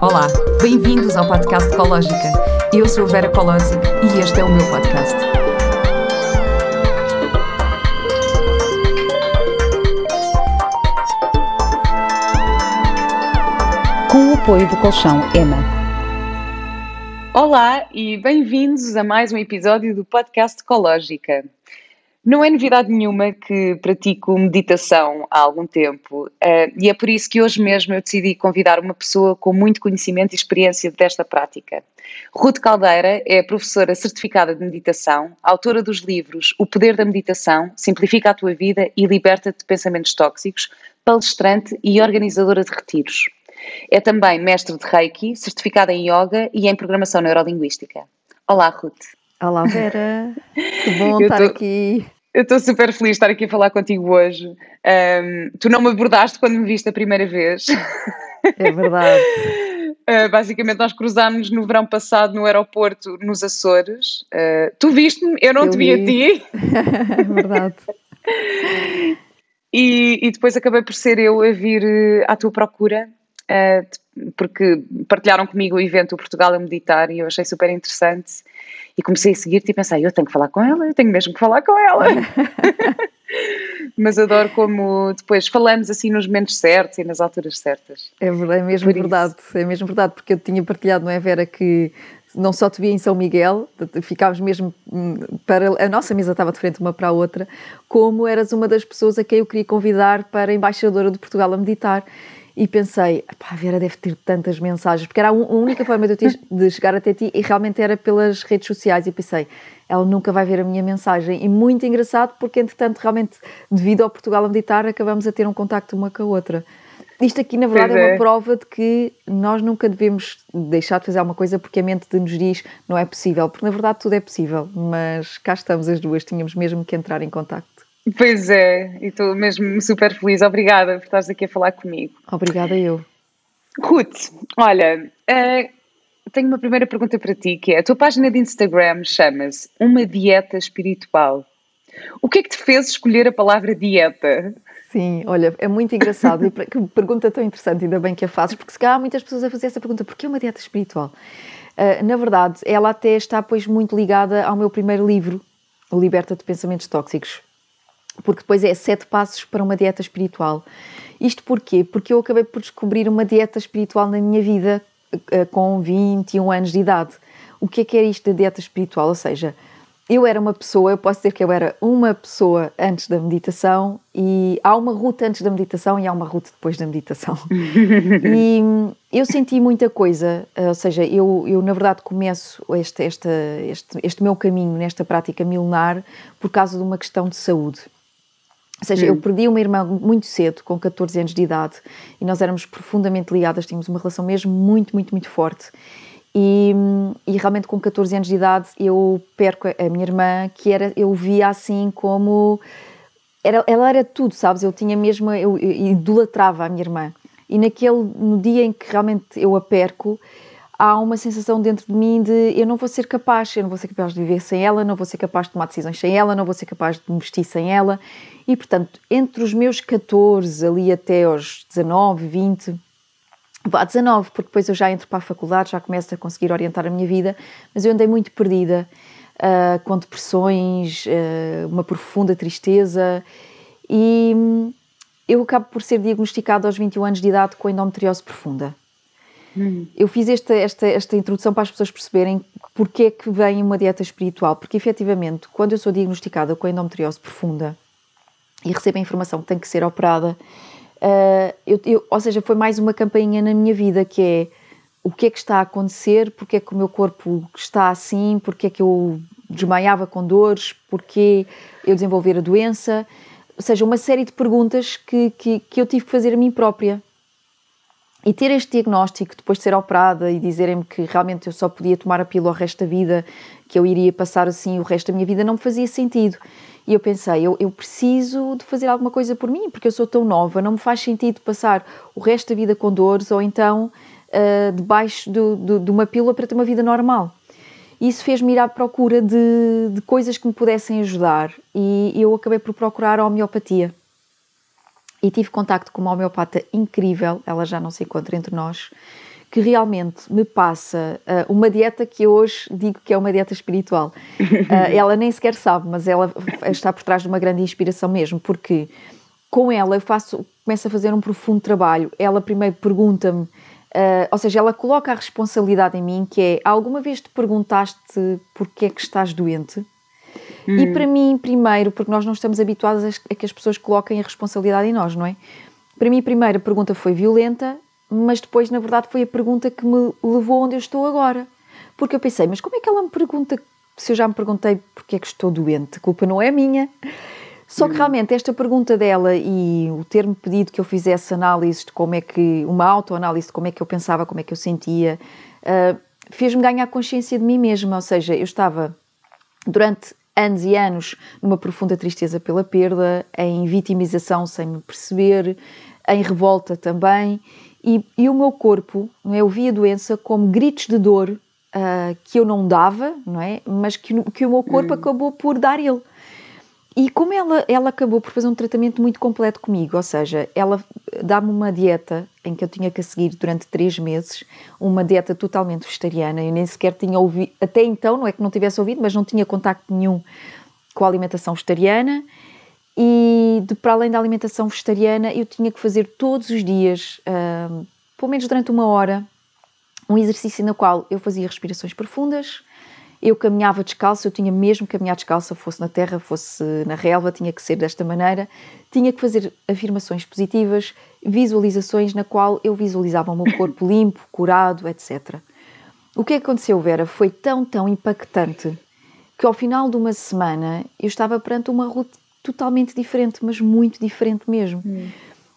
Olá, bem-vindos ao podcast Ecológica. Eu sou a Vera Colosic e este é o meu podcast. Com o apoio do colchão Ema. Olá e bem-vindos a mais um episódio do podcast Ecológica. Não é novidade nenhuma que pratico meditação há algum tempo uh, e é por isso que hoje mesmo eu decidi convidar uma pessoa com muito conhecimento e experiência desta prática. Ruth Caldeira é professora certificada de meditação, autora dos livros O Poder da Meditação, Simplifica a Tua Vida e Liberta-te de Pensamentos Tóxicos, palestrante e organizadora de retiros. É também mestre de Reiki, certificada em Yoga e em Programação Neurolinguística. Olá, Ruth. Olá, Vera. Que bom estar tô... aqui. Eu estou super feliz de estar aqui a falar contigo hoje. Um, tu não me abordaste quando me viste a primeira vez. É verdade. Uh, basicamente, nós cruzámos no verão passado no aeroporto nos Açores. Uh, tu viste-me, eu não eu te vi, vi a ti. É verdade. E, e, depois acabei por ser eu a vir uh, à tua procura, porque partilharam comigo o evento Portugal a Meditar e eu achei super interessante e comecei a seguir-te e pensei, eu tenho que falar com ela, eu tenho mesmo que falar com ela. Mas adoro como depois falamos assim nos momentos certos e nas alturas certas. É, é mesmo Por verdade, isso. é mesmo verdade, porque eu tinha partilhado, não é, Vera, que não só te via em São Miguel, ficávamos mesmo hum, para. A nossa mesa estava de frente uma para a outra, como eras uma das pessoas a quem eu queria convidar para a embaixadora de Portugal a meditar e pensei, a Vera deve ter tantas mensagens, porque era a única forma de, de chegar até ti e realmente era pelas redes sociais. E pensei, ela nunca vai ver a minha mensagem. E muito engraçado, porque entretanto, realmente, devido ao Portugal a meditar, acabamos a ter um contacto uma com a outra. Isto aqui, na verdade, é. é uma prova de que nós nunca devemos deixar de fazer alguma coisa porque a mente nos diz não é possível, porque na verdade tudo é possível, mas cá estamos as duas, tínhamos mesmo que entrar em contacto. Pois é, e estou mesmo super feliz. Obrigada por estares aqui a falar comigo. Obrigada eu. Ruth, olha, uh, tenho uma primeira pergunta para ti, que é, a tua página de Instagram chama-se Uma Dieta Espiritual. O que é que te fez escolher a palavra dieta? Sim, olha, é muito engraçado e que pergunta tão interessante, ainda bem que a fazes, porque se calhar há muitas pessoas a fazer essa pergunta, porquê uma dieta espiritual? Uh, na verdade, ela até está pois muito ligada ao meu primeiro livro, O Liberta de Pensamentos Tóxicos, porque depois é sete passos para uma dieta espiritual. Isto porquê? Porque eu acabei por descobrir uma dieta espiritual na minha vida eh, com 21 anos de idade. O que é que era isto da dieta espiritual? Ou seja, eu era uma pessoa, eu posso dizer que eu era uma pessoa antes da meditação e há uma ruta antes da meditação e há uma ruta depois da meditação. e eu senti muita coisa, eh, ou seja, eu, eu na verdade começo este, este, este, este meu caminho nesta prática milenar por causa de uma questão de saúde. Ou seja, hum. eu perdi uma irmã muito cedo, com 14 anos de idade, e nós éramos profundamente ligadas, tínhamos uma relação mesmo muito, muito, muito forte. E, e, realmente com 14 anos de idade eu perco a, minha irmã, que era, eu via assim como. Era, ela era tudo, sabes? Eu tinha mesmo. Eu, eu idolatrava a minha irmã. E naquele. No dia em que realmente eu a perco, há uma sensação dentro de mim de eu não vou ser capaz, eu não vou ser capaz de viver sem ela, não vou ser capaz de tomar decisões sem ela, não vou ser capaz de me vestir sem ela. E portanto, entre os meus 14 ali até aos 19, 20, vá 19, porque depois eu já entro para a faculdade, já começo a conseguir orientar a minha vida, mas eu andei muito perdida, uh, com depressões, uh, uma profunda tristeza e hum, eu acabo por ser diagnosticada aos 21 anos de idade com endometriose profunda. Hum. Eu fiz esta, esta, esta introdução para as pessoas perceberem porque é que vem uma dieta espiritual, porque efetivamente, quando eu sou diagnosticada com endometriose profunda e recebo a informação que tem que ser operada, uh, eu, eu, ou seja, foi mais uma campainha na minha vida que é o que é que está a acontecer, porque é que o meu corpo está assim, porque é que eu desmaiava com dores, porque eu desenvolver a doença, ou seja, uma série de perguntas que, que, que eu tive que fazer a mim própria e ter este diagnóstico depois de ser operada e dizerem-me que realmente eu só podia tomar a pílula o resto da vida, que eu iria passar assim o resto da minha vida, não me fazia sentido. E eu pensei, eu, eu preciso de fazer alguma coisa por mim, porque eu sou tão nova, não me faz sentido passar o resto da vida com dores ou então uh, debaixo do, do, de uma pílula para ter uma vida normal. Isso fez-me ir à procura de, de coisas que me pudessem ajudar e eu acabei por procurar a homeopatia e tive contacto com uma homeopata incrível, ela já não se encontra entre nós, que realmente me passa uh, uma dieta que eu hoje digo que é uma dieta espiritual. Uh, ela nem sequer sabe, mas ela está por trás de uma grande inspiração mesmo, porque com ela eu faço, começo a fazer um profundo trabalho. Ela primeiro pergunta-me, uh, ou seja, ela coloca a responsabilidade em mim, que é, alguma vez te perguntaste porque é que estás doente? Hum. E para mim, primeiro, porque nós não estamos habituados a que as pessoas coloquem a responsabilidade em nós, não é? Para mim, a primeira pergunta foi violenta, mas depois, na verdade, foi a pergunta que me levou onde eu estou agora. Porque eu pensei, mas como é que ela me pergunta se eu já me perguntei porque é que estou doente? A culpa não é minha. Só que hum. realmente esta pergunta dela e o ter-me pedido que eu fizesse análise de como é que, uma autoanálise de como é que eu pensava, como é que eu sentia, uh, fez-me ganhar consciência de mim mesma. Ou seja, eu estava durante anos e anos numa profunda tristeza pela perda, em vitimização sem me perceber, em revolta também, e, e o meu corpo, não é? eu via a doença como gritos de dor uh, que eu não dava, não é? mas que, que o meu corpo hum. acabou por dar ele. E como ela, ela acabou por fazer um tratamento muito completo comigo, ou seja, ela dá-me uma dieta em que eu tinha que seguir durante três meses, uma dieta totalmente vegetariana, eu nem sequer tinha ouvido, até então, não é que não tivesse ouvido, mas não tinha contacto nenhum com a alimentação vegetariana, e de, para além da alimentação vegetariana, eu tinha que fazer todos os dias, uh, pelo menos durante uma hora, um exercício no qual eu fazia respirações profundas, eu caminhava descalço, eu tinha mesmo que caminhar descalça, fosse na terra, fosse na relva, tinha que ser desta maneira. Tinha que fazer afirmações positivas, visualizações na qual eu visualizava o meu corpo limpo, curado, etc. O que aconteceu, Vera, foi tão, tão impactante que ao final de uma semana eu estava perante uma rotina totalmente diferente, mas muito diferente mesmo. Hum.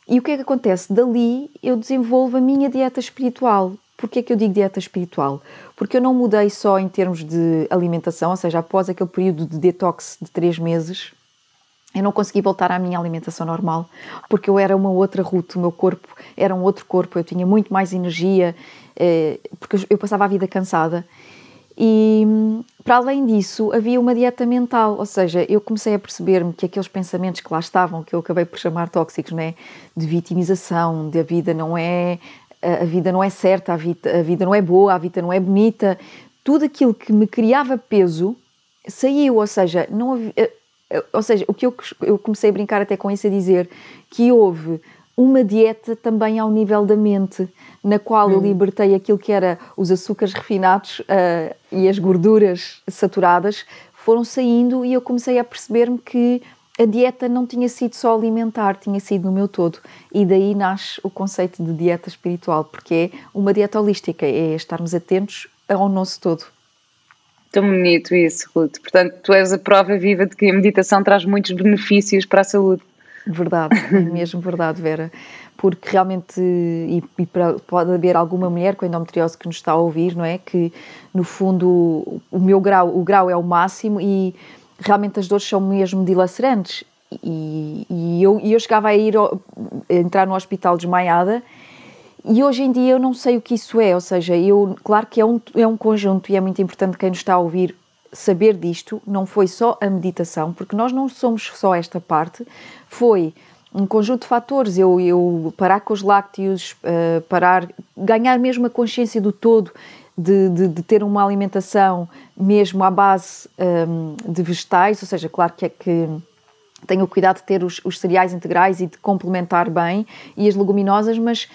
E o que é que acontece? Dali eu desenvolvo a minha dieta espiritual. Porquê que eu digo dieta espiritual? Porque eu não mudei só em termos de alimentação, ou seja, após aquele período de detox de três meses, eu não consegui voltar à minha alimentação normal, porque eu era uma outra ruta, o meu corpo era um outro corpo, eu tinha muito mais energia, eh, porque eu passava a vida cansada e para além disso, havia uma dieta mental, ou seja, eu comecei a perceber-me que aqueles pensamentos que lá estavam, que eu acabei por chamar tóxicos, né, de vitimização, de a vida não é a vida não é certa, a vida, a vida não é boa, a vida não é bonita, tudo aquilo que me criava peso saiu, ou seja, não havia, eh, eh, ou seja, o que eu, eu comecei a brincar até com isso a dizer que houve uma dieta também ao nível da mente, na qual hum. eu libertei aquilo que era os açúcares refinados uh, e as gorduras saturadas, foram saindo e eu comecei a perceber-me que a dieta não tinha sido só alimentar, tinha sido no meu todo. E daí nasce o conceito de dieta espiritual, porque é uma dieta holística, é estarmos atentos ao nosso todo. Tão bonito isso, Ruth. Portanto, tu és a prova viva de que a meditação traz muitos benefícios para a saúde. Verdade, é mesmo verdade, Vera. Porque realmente, e, e para, pode haver alguma mulher com endometriose que nos está a ouvir, não é? Que no fundo o meu grau, o grau é o máximo e realmente as dores são mesmo dilacerantes. E, e eu, eu chegava a ir a entrar no hospital desmaiada e hoje em dia eu não sei o que isso é, ou seja, eu, claro que é um, é um conjunto e é muito importante quem nos está a ouvir saber disto, não foi só a meditação, porque nós não somos só esta parte, foi um conjunto de fatores, eu, eu parar com os lácteos, uh, parar, ganhar mesmo a consciência do todo, de, de, de ter uma alimentação mesmo à base um, de vegetais, ou seja, claro que é que tenho o cuidado de ter os, os cereais integrais e de complementar bem, e as leguminosas, mas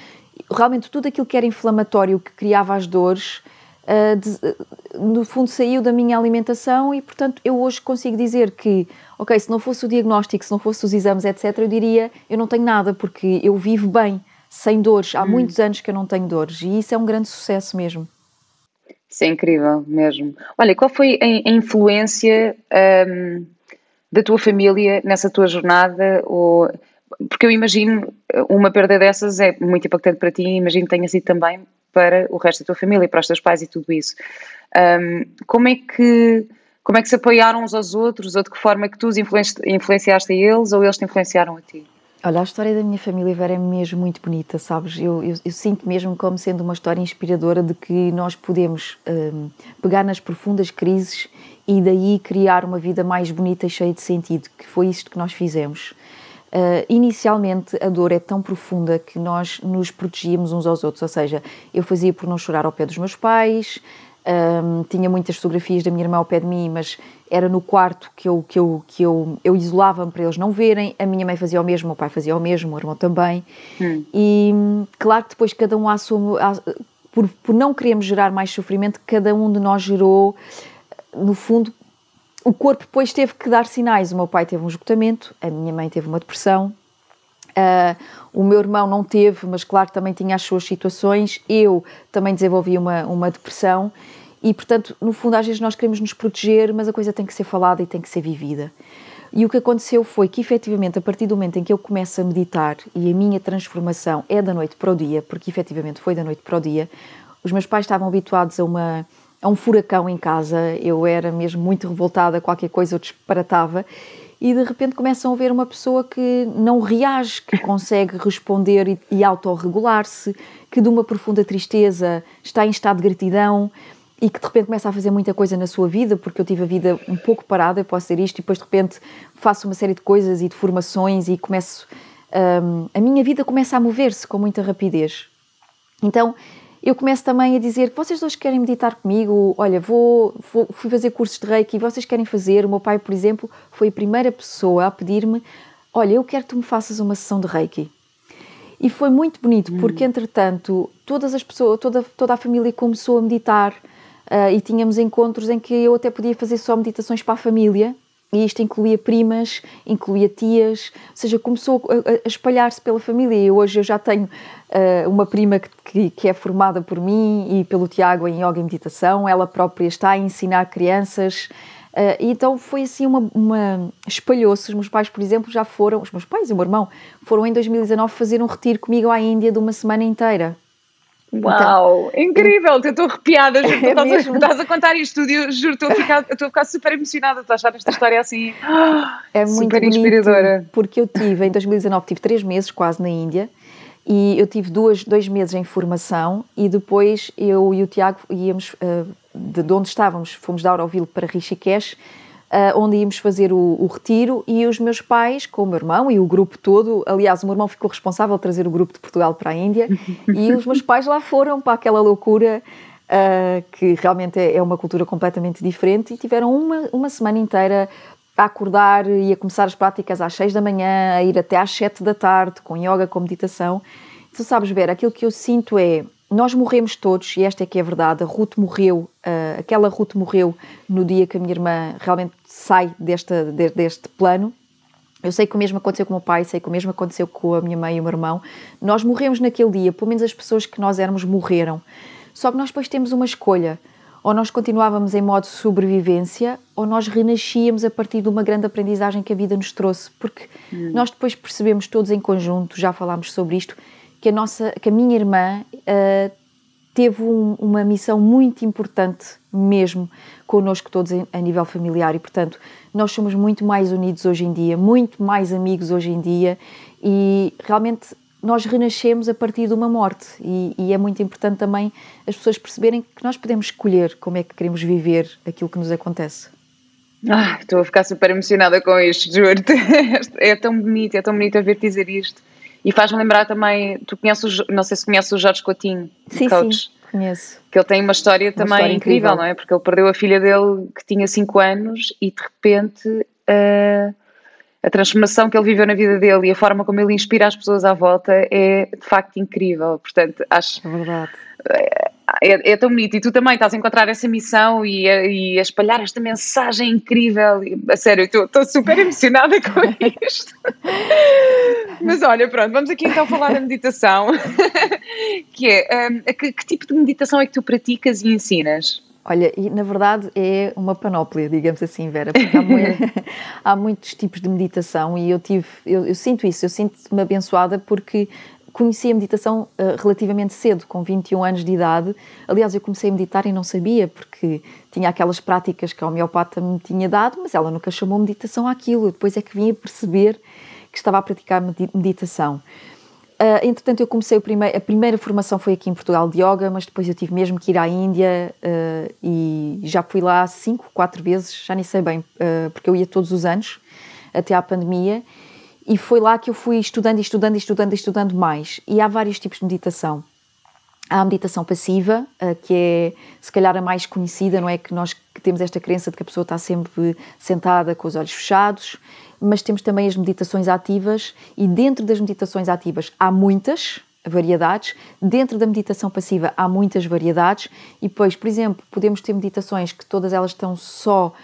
realmente tudo aquilo que era inflamatório, que criava as dores, uh, de, no fundo saiu da minha alimentação e, portanto, eu hoje consigo dizer que, ok, se não fosse o diagnóstico, se não fosse os exames, etc., eu diria, eu não tenho nada, porque eu vivo bem, sem dores. Há hum. muitos anos que eu não tenho dores e isso é um grande sucesso mesmo. Isso é incrível mesmo. Olha, qual foi a influência um, da tua família nessa tua jornada? Ou, porque eu imagino uma perda dessas é muito impactante para ti, imagino que tenha sido também para o resto da tua família, para os teus pais e tudo isso. Um, como é que como é que se apoiaram uns aos outros ou de que forma é que tu os influenciaste a eles ou eles te influenciaram a ti? Olha, a história da minha família Vera é mesmo muito bonita, sabes? Eu, eu, eu sinto mesmo como sendo uma história inspiradora de que nós podemos um, pegar nas profundas crises e daí criar uma vida mais bonita e cheia de sentido, que foi isto que nós fizemos. Uh, inicialmente a dor é tão profunda que nós nos protegíamos uns aos outros, ou seja, eu fazia por não chorar ao pé dos meus pais, um, tinha muitas fotografias da minha irmã ao pé de mim, mas era no quarto que eu, que eu, que eu, eu isolava-me para eles não verem. A minha mãe fazia o mesmo, o meu pai fazia o mesmo, o irmão também. Hum. E claro que depois cada um assume, por, por não queremos gerar mais sofrimento, cada um de nós gerou, no fundo, o corpo depois teve que dar sinais. O meu pai teve um esgotamento, a minha mãe teve uma depressão, Uh, o meu irmão não teve, mas claro também tinha as suas situações. Eu também desenvolvi uma, uma depressão e, portanto, no fundo, às vezes nós queremos nos proteger, mas a coisa tem que ser falada e tem que ser vivida. E o que aconteceu foi que, efetivamente, a partir do momento em que eu começo a meditar e a minha transformação é da noite para o dia, porque efetivamente foi da noite para o dia, os meus pais estavam habituados a uma a um furacão em casa, eu era mesmo muito revoltada, qualquer coisa eu disparatava e de repente começam a ver uma pessoa que não reage, que consegue responder e, e autorregular-se, que de uma profunda tristeza está em estado de gratidão e que de repente começa a fazer muita coisa na sua vida, porque eu tive a vida um pouco parada, eu posso ser isto, e depois de repente faço uma série de coisas e de formações e começo. Um, a minha vida começa a mover-se com muita rapidez. Então eu começo também a dizer que vocês dois querem meditar comigo, olha, vou, vou, fui fazer cursos de Reiki vocês querem fazer. O meu pai, por exemplo, foi a primeira pessoa a pedir-me, olha, eu quero que tu me faças uma sessão de Reiki. E foi muito bonito, hum. porque entretanto todas as pessoas, toda, toda a família começou a meditar uh, e tínhamos encontros em que eu até podia fazer só meditações para a família e isto incluía primas, incluía tias, ou seja, começou a, a espalhar-se pela família. E hoje eu já tenho uh, uma prima que, que, é formada por mim e pelo Tiago em yoga e meditação, ela própria está a ensinar crianças. Uh, então foi assim uma, uma espalhou-se. Os meus pais, por exemplo, já foram, os meus pais e o meu irmão foram em 2019 fazer um retiro comigo à Índia de uma semana inteira. Uau, então, incrível, eu estou arrepiada, é estás, a, estás, a, contar isto tudo, eu juro, estou a ficar, estou a ficar super emocionada, estou a achar esta história assim é muito super inspiradora. Porque eu tive, em 2019, tive três meses quase na Índia e eu tive duas, dois meses em formação e depois eu e o Tiago íamos, uh, de onde estávamos, fomos da Auroville para Rishikesh, uh, onde íamos fazer o, o, retiro e os meus pais, com o meu irmão e o grupo todo, aliás, o meu irmão ficou responsável de trazer o grupo de Portugal para a Índia e os meus pais lá foram para aquela loucura uh, que realmente é, é, uma cultura completamente diferente e tiveram uma, uma semana inteira a acordar e a começar as práticas às 6 da manhã, a ir até às 7 da tarde, com yoga, com meditação. Tu sabes, ver aquilo que eu sinto é nós morremos todos, e esta é que é a verdade. A Ruth morreu, uh, aquela Ruth morreu no dia que a minha irmã realmente sai desta, de, deste plano. Eu sei que o mesmo aconteceu com o meu pai, sei que o mesmo aconteceu com a minha mãe e o meu irmão. Nós morremos naquele dia, pelo menos as pessoas que nós éramos morreram. Só que nós depois temos uma escolha. Ou nós continuávamos em modo de sobrevivência, ou nós renascíamos a partir de uma grande aprendizagem que a vida nos trouxe. Porque hum. nós depois percebemos todos em conjunto, já falámos sobre isto, que a, nossa, que a minha irmã uh, teve um, uma missão muito importante mesmo connosco todos a nível familiar e, portanto, nós somos muito mais unidos hoje em dia, muito mais amigos hoje em dia e realmente nós renascemos a partir de uma morte e, e, é muito importante também as pessoas perceberem que nós podemos escolher como é que queremos viver aquilo que nos acontece. Ah, estou a ficar super emocionada com isto, juro-te. É tão bonito, é tão bonito ver dizer isto. E faz-me lembrar também, tu conheces, não sei se conheces o Jorge Coutinho, sim, coach. Sim, conheço. Que ele tem uma história uma também história incrível, incrível, não é? Porque ele perdeu a filha dele que tinha 5 anos e de repente uh, a transformação que ele viveu na vida dele e a forma como ele inspira as pessoas à volta é de facto incrível. Portanto, acho. É verdade. É, é, tão bonito. E tu também estás a encontrar essa missão e a, e a espalhar esta mensagem incrível. E, a sério, estou super emocionada com isto. Mas olha, pronto, vamos aqui então falar da meditação. que é, um, que, que tipo de meditação é que tu praticas e ensinas? Olha, e na verdade é uma panóplia, digamos assim, Vera, porque há, muito, há muitos tipos de meditação e eu tive, eu, eu sinto isso, eu sinto-me abençoada porque conheci a meditação uh, relativamente cedo, com 21 anos de idade. Aliás, eu comecei a meditar e não sabia, porque tinha aquelas práticas que a homeopata me tinha dado, mas ela nunca chamou meditação àquilo. Depois é que vim a perceber que estava a praticar meditação. Uh, entretanto, eu comecei a primeira formação foi aqui em Portugal de yoga, mas depois eu tive mesmo que ir à Índia uh, e já fui lá cinco, quatro vezes, já nem sei bem, uh, porque eu ia todos os anos, até à pandemia. E foi lá que eu fui estudando, estudando, estudando, estudando mais. E há vários tipos de meditação. Há a meditação passiva, eh, que é se calhar a mais conhecida, não é? Que nós temos esta crença de que a pessoa está sempre sentada com os olhos fechados, mas temos também as meditações ativas, e dentro das meditações ativas há muitas variedades, dentro da meditação passiva há muitas variedades, e depois, por exemplo, podemos ter meditações que todas elas estão só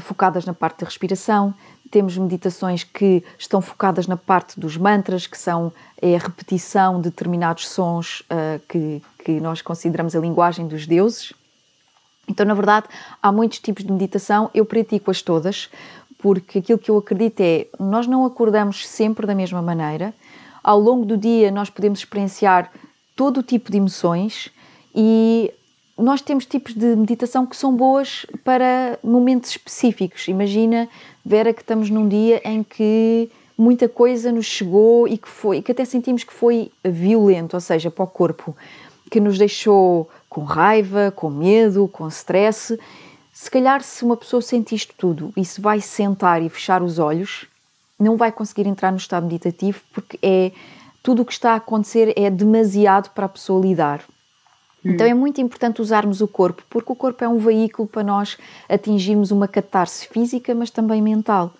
focadas na parte da respiração, temos meditações que estão focadas na parte dos mantras, que são é a repetição de determinados sons uh, que, que nós consideramos a linguagem dos deuses. Então, na verdade, há muitos tipos de meditação, eu pratico-as todas, porque aquilo que eu acredito é nós não acordamos sempre da mesma maneira. Ao longo do dia, nós podemos experienciar todo o tipo de emoções e nós temos tipos de meditação que são boas para momentos específicos. Imagina, Vera, que estamos num dia em que muita coisa nos chegou e que foi, que até sentimos que foi violento, ou seja, para o corpo, que nos deixou com raiva, com medo, com stress. Se calhar, se uma pessoa sente isto tudo e se vai sentar e fechar os olhos, não vai conseguir entrar no estado meditativo porque é tudo o que está a acontecer é demasiado para a pessoa lidar. Então hum. é muito importante usarmos o corpo, porque o corpo é um veículo para nós atingirmos uma catarse física, mas também mental.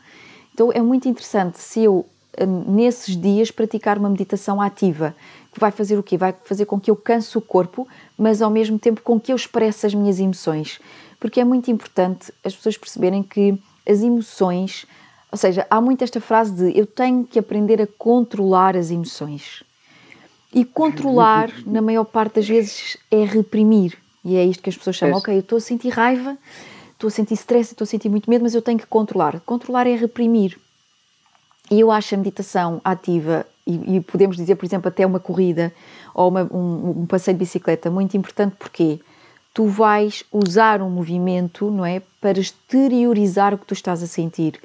Então é muito interessante se eu, hum, nesses dias, praticar uma meditação ativa, que vai fazer o quê? Vai fazer com que eu canse o corpo, mas ao mesmo tempo com que eu expresse as minhas emoções. Porque é muito importante as pessoas perceberem que as emoções, ou seja, há muito esta frase de eu tenho que aprender a controlar as emoções. E controlar, na maior parte das vezes, é reprimir. E é isto que as pessoas chamam, é. ok, eu estou a sentir raiva, estou a sentir stress, estou a sentir muito medo, mas eu tenho que controlar. Controlar é reprimir. E eu acho a meditação ativa, e, e podemos dizer, por exemplo, até uma corrida ou uma, um, um, passeio de bicicleta, muito importante porque tu vais usar um movimento, não é, para exteriorizar o que tu estás a sentir.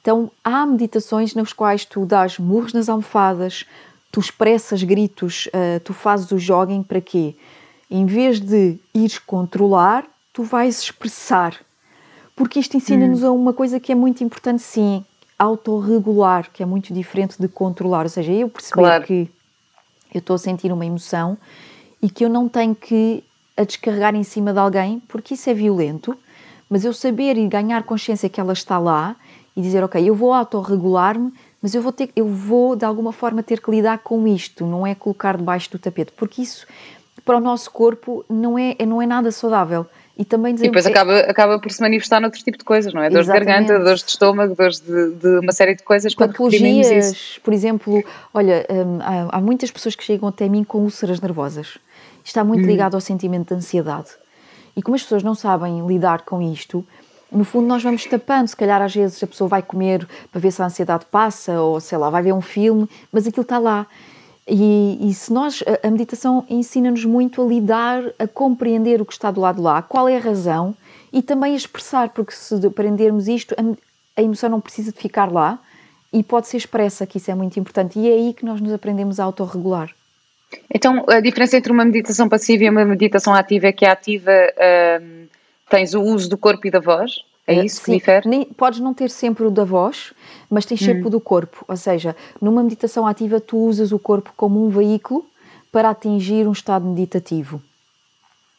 Então, há meditações nas quais tu dás murros nas almofadas, tu expressas gritos, uh, tu fazes o jogging para quê? Em vez de ires controlar, tu vais expressar. Porque isto ensina-nos hum. a uma coisa que é muito importante, sim, autorregular, que é muito diferente de controlar. Ou seja, eu perceber claro. que eu estou a sentir uma emoção e que eu não tenho que a descarregar em cima de alguém, porque isso é violento, mas eu saber e ganhar consciência que ela está lá e dizer, ok, eu vou autorregular-me mas eu vou ter, eu vou de alguma forma ter que lidar com isto, não é colocar debaixo do tapete, porque isso para o nosso corpo não é, não é nada saudável. E também e depois acaba, acaba por se manifestar noutro tipo de coisas, não é? Dores de garganta, dores de estômago, dores de, de uma série de coisas. Patologias, por exemplo, olha, hum, há, há, muitas pessoas que chegam até mim com úlceras nervosas. Está muito hum. ligado ao sentimento de ansiedade. E como as pessoas não sabem lidar com isto, no fundo nós vamos tapando, se calhar às vezes a pessoa vai comer para ver se a ansiedade passa, ou sei lá, vai ver um filme, mas aquilo está lá. E, e se nós, a, meditação ensina-nos muito a lidar, a compreender o que está do lado de lá, qual é a razão e também a expressar, porque se aprendermos isto, a, a emoção não precisa de ficar lá e pode ser expressa, que isso é muito importante, e é aí que nós nos aprendemos a autorregular. Então, a diferença entre uma meditação passiva e uma meditação ativa é que a ativa. Hum tens o uso do corpo e da voz? É eh, isso Sim, que difere? Nem, podes não ter sempre o da voz, mas tens sempre hum. o do corpo. Ou seja, numa meditação ativa, tu usas o corpo como um veículo para atingir um estado meditativo.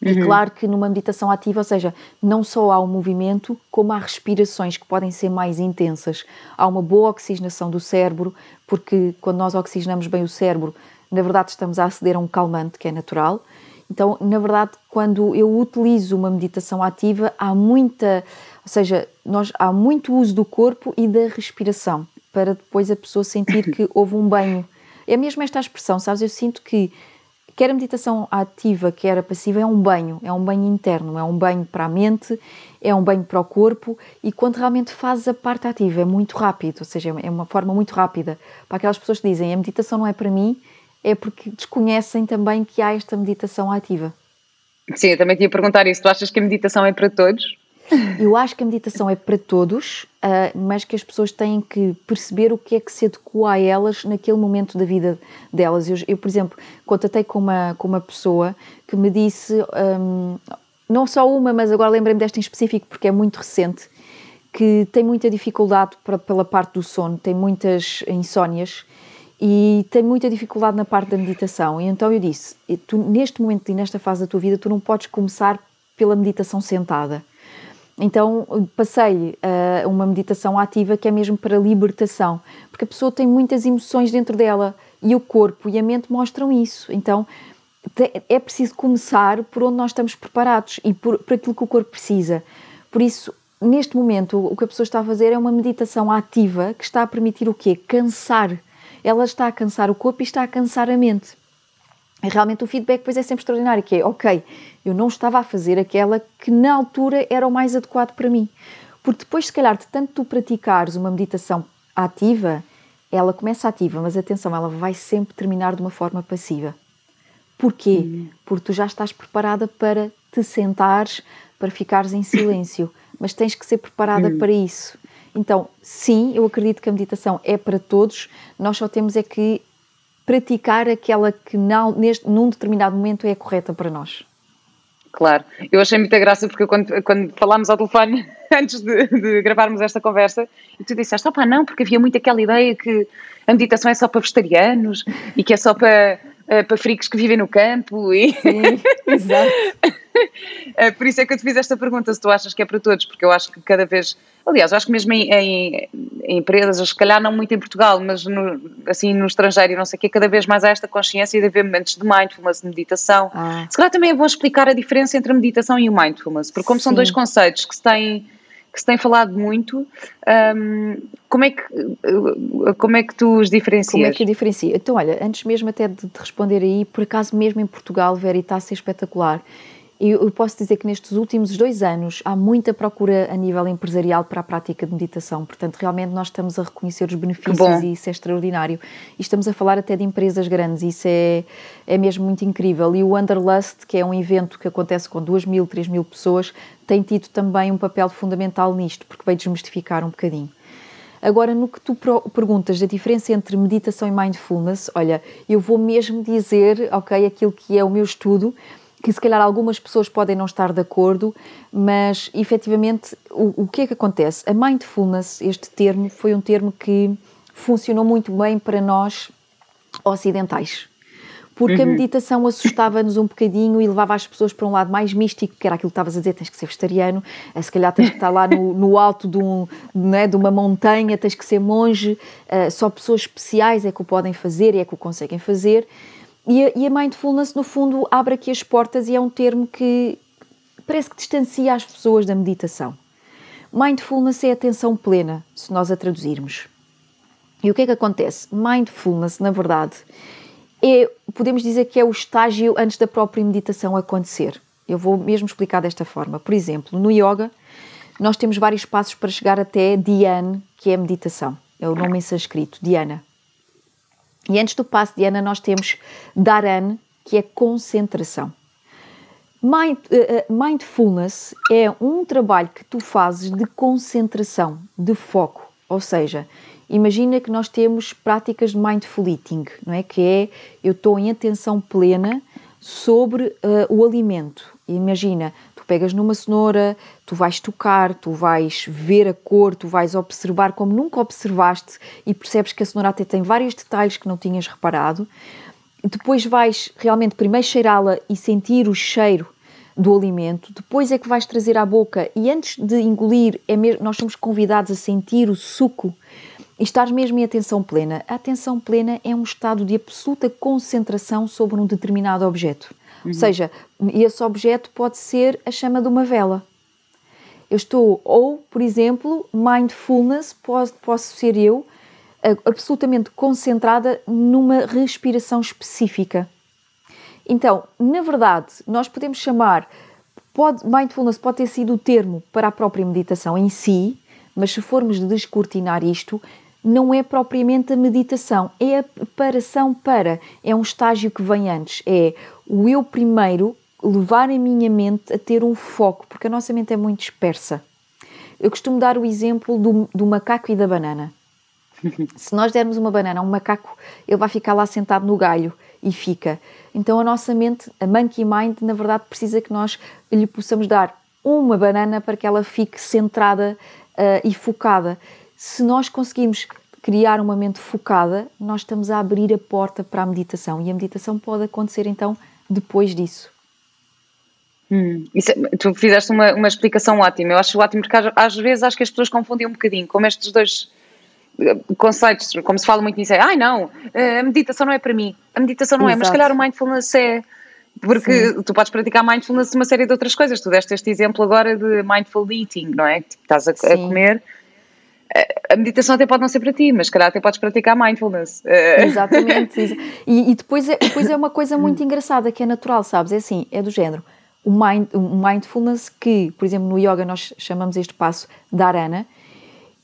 Uhum. E claro que numa meditação ativa, ou seja, não só há o movimento, como há respirações que podem ser mais intensas. Há uma boa oxigenação do cérebro, porque quando nós oxigenamos bem o cérebro, na verdade estamos a aceder a um calmante que é natural então, na verdade, quando eu utilizo uma meditação ativa, há muita, ou seja, nós, há muito uso do corpo e da respiração para depois a pessoa sentir que houve um banho. É mesmo esta expressão, sabes? Eu sinto que quer a meditação ativa, quer a passiva, é um banho, é um banho interno, é um banho para a mente, é um banho para o corpo e quando realmente fazes a parte ativa é muito rápido, ou seja, é uma forma muito rápida. Para aquelas pessoas que dizem a meditação não é para mim, é porque desconhecem também que há esta meditação ativa. Sim, eu também tinha perguntar isso. Tu achas que a meditação é para todos? Eu acho que a meditação é para todos, uh, mas que as pessoas têm que perceber o que é que se adequa a elas naquele momento da vida delas. Eu, eu por exemplo, contatei com uma, com uma pessoa que me disse, um, não só uma, mas agora lembrei-me desta em específico porque é muito recente, que tem muita dificuldade para, pela parte do sono, tem muitas insónias e tem muita dificuldade na parte da meditação. E então eu disse: tu, neste momento e nesta fase da tua vida, tu não podes começar pela meditação sentada. Então passei a uh, uma meditação ativa que é mesmo para libertação, porque a pessoa tem muitas emoções dentro dela e o corpo e a mente mostram isso. Então é preciso começar por onde nós estamos preparados e por, por aquilo que o corpo precisa. Por isso, neste momento, o que a pessoa está a fazer é uma meditação ativa que está a permitir o quê? Cansar. Ela está a cansar o corpo e está a cansar a mente. E realmente o feedback depois é sempre extraordinário, que é, ok, eu não estava a fazer aquela que na altura era o mais adequado para mim. Porque depois, se calhar, de tanto tu praticares uma meditação ativa, ela começa ativa, mas atenção, ela vai sempre terminar de uma forma passiva. Porquê? Uhum. Porque tu já estás preparada para te sentares, para ficares em silêncio, mas tens que ser preparada uhum. para isso. Então, sim, eu acredito que a meditação é para todos, nós só temos é que praticar aquela que não, neste, num determinado momento é correta para nós. Claro, eu achei muita graça porque quando, quando falámos ao telefone antes de, de gravarmos esta conversa, e tu disseste, opá, não, porque havia muito aquela ideia que a meditação é só para vegetarianos e que é só para uh, para fricos que vivem no campo e... Sim, exato. uh, por isso é que eu te fiz esta pergunta, se tu achas que é para todos, porque eu acho que cada vez, aliás, eu acho que mesmo em, em, em empresas, se calhar não muito em Portugal, mas no, assim no estrangeiro e não sei o quê, cada vez mais há esta consciência de haver momentos de mindfulness, de meditação. Ah. Se calhar também é bom explicar a diferença entre a meditação e o mindfulness, porque como Sim. são dois conceitos que se têm que se tem falado muito. Um, como, é que, como é que tu os diferencias? Como é que eu diferencio? Então, olha, antes mesmo até de te responder aí, por acaso mesmo em Portugal, Veritas é espetacular. Eu posso dizer que nestes últimos dois anos há muita procura a nível empresarial para a prática de meditação. Portanto, realmente nós estamos a reconhecer os benefícios e isso é extraordinário. E estamos a falar até de empresas grandes, isso é, é mesmo muito incrível. E o Wanderlust, que é um evento que acontece com 2 mil, 3 mil pessoas, tem tido também um papel fundamental nisto, porque veio desmistificar um bocadinho. Agora, no que tu perguntas da diferença entre meditação e mindfulness, olha, eu vou mesmo dizer, ok, aquilo que é o meu estudo, que se calhar algumas pessoas podem não estar de acordo, mas efetivamente o, o que é que acontece? A mindfulness, este termo, foi um termo que funcionou muito bem para nós ocidentais. Porque uhum. a meditação assustava-nos um bocadinho e levava as pessoas para um lado mais místico, que era aquilo que estavas a dizer: tens que ser vegetariano, eh, se calhar tens que estar lá no, no alto de, um, né, de uma montanha, tens que ser monge, uh, só pessoas especiais é que o podem fazer e é que o conseguem fazer. E a, e a mindfulness, no fundo, abre aqui as portas e é um termo que parece que distancia as pessoas da meditação. Mindfulness é atenção plena, se nós a traduzirmos. E o que é que acontece? Mindfulness, na verdade, é, podemos dizer que é o estágio antes da própria meditação acontecer. Eu vou mesmo explicar desta forma. Por exemplo, no yoga, nós temos vários passos para chegar até Dhyana, que é a meditação. É o nome em sânscrito, Dhyana. E antes do passo de Ana, nós temos Dharan, que é concentração. Mind, uh, mindfulness é um trabalho que tu fazes de concentração, de foco. Ou seja, imagina que nós temos práticas de mindful eating, não é? Que é eu estou em atenção plena sobre uh, o alimento. Imagina, pegas numa cenoura, tu vais tocar, tu vais ver a cor, tu vais observar como nunca observaste e percebes que a cenoura até tem vários detalhes que não tinhas reparado. Depois vais realmente primeiro cheirá-la e sentir o cheiro do alimento, depois é que vais trazer à boca e antes de engolir, é mesmo, nós somos convidados a sentir o suco e estar mesmo em atenção plena. A atenção plena é um estado de absoluta concentração sobre um determinado objeto. Uhum. Ou seja, esse objeto pode ser a chama de uma vela. Eu estou, ou, por exemplo, mindfulness, posso, posso ser eu absolutamente concentrada numa respiração específica. Então, na verdade, nós podemos chamar, pode, mindfulness pode ter sido o termo para a própria meditação em si, mas se formos descortinar isto, não é propriamente a meditação, é a preparação para, é um estágio que vem antes, é o eu primeiro levar a minha mente a ter um foco, porque a nossa mente é muito dispersa. Eu costumo dar o exemplo do, do macaco e da banana. Se nós dermos uma banana a um macaco, ele vai ficar lá sentado no galho e fica. Então a nossa mente, a monkey mind, na verdade precisa que nós lhe possamos dar uma banana para que ela fique centrada e focada. Se nós conseguimos criar uma mente focada, nós estamos a abrir a porta para a meditação e a meditação pode acontecer então depois disso. Hum, isso, é, tu fizeste uma, uma explicação ótima. Eu acho ótimo porque às vezes acho que as pessoas confundem um bocadinho como estes dois eh, conceitos, como se fala muito nisso, é ai não, eh, a meditação não é para mim, a meditação não Exato. é, mas se calhar o mindfulness é. Porque Sim. tu podes praticar mindfulness uma série de outras coisas. Tu deste este exemplo agora de mindful eating, não é? Tipo, estás a, a comer a meditação até pode não ser para ti, mas calhar até podes praticar mindfulness. Exatamente. E, e, depois, é, depois é uma coisa muito engraçada que é natural, sabes? É assim, é do género. O, mind, o mindfulness, que, por exemplo, no yoga nós chamamos este passo dharana,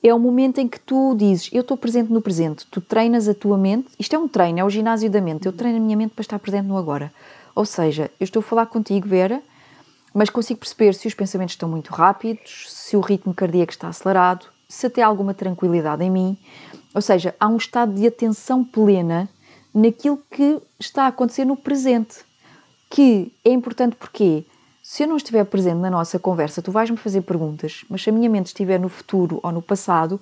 é o momento em que tu dizes, eu estou presente no presente, tu treinas a tua mente, isto é um treino, é o ginásio da mente, eu treino a minha mente para estar presente no agora. Ou seja, eu estou a falar contigo, Vera, mas consigo perceber se os pensamentos estão muito rápidos, se o ritmo cardíaco está acelerado, se até há alguma tranquilidade em mim. Ou seja, há um estado de atenção plena naquilo que está a acontecer no presente. Que é importante porque se eu não estiver presente na nossa conversa, tu vais-me fazer perguntas, mas se a minha mente estiver no futuro ou no passado,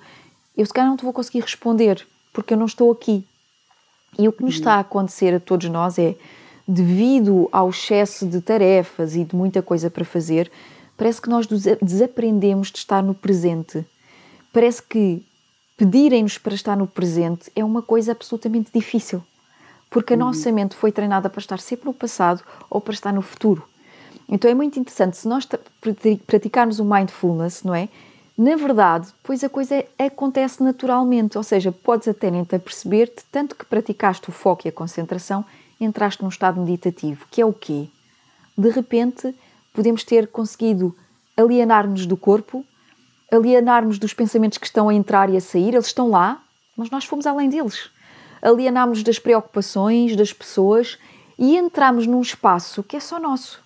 eu se calhar não te vou conseguir responder, porque eu não estou aqui. E o que nos está a acontecer a todos nós é, devido ao excesso de tarefas e de muita coisa para fazer, parece que nós desaprendemos de estar no presente parece que pedirem-nos para estar no presente é uma coisa absolutamente difícil, porque a uhum. nossa mente foi treinada para estar sempre no passado ou para estar no futuro. Então é muito interessante, se nós praticarmos o mindfulness, não é? Na verdade, depois a coisa acontece naturalmente, ou seja, podes até nem te aperceber, de tanto que praticaste o foco e a concentração, entraste num estado meditativo, que é o quê? De repente, podemos ter conseguido alienar-nos do corpo alienarmos dos pensamentos que estão a entrar e a sair, eles estão lá, mas nós fomos além deles. Alienarmos das preocupações das pessoas e entramos num espaço que é só nosso.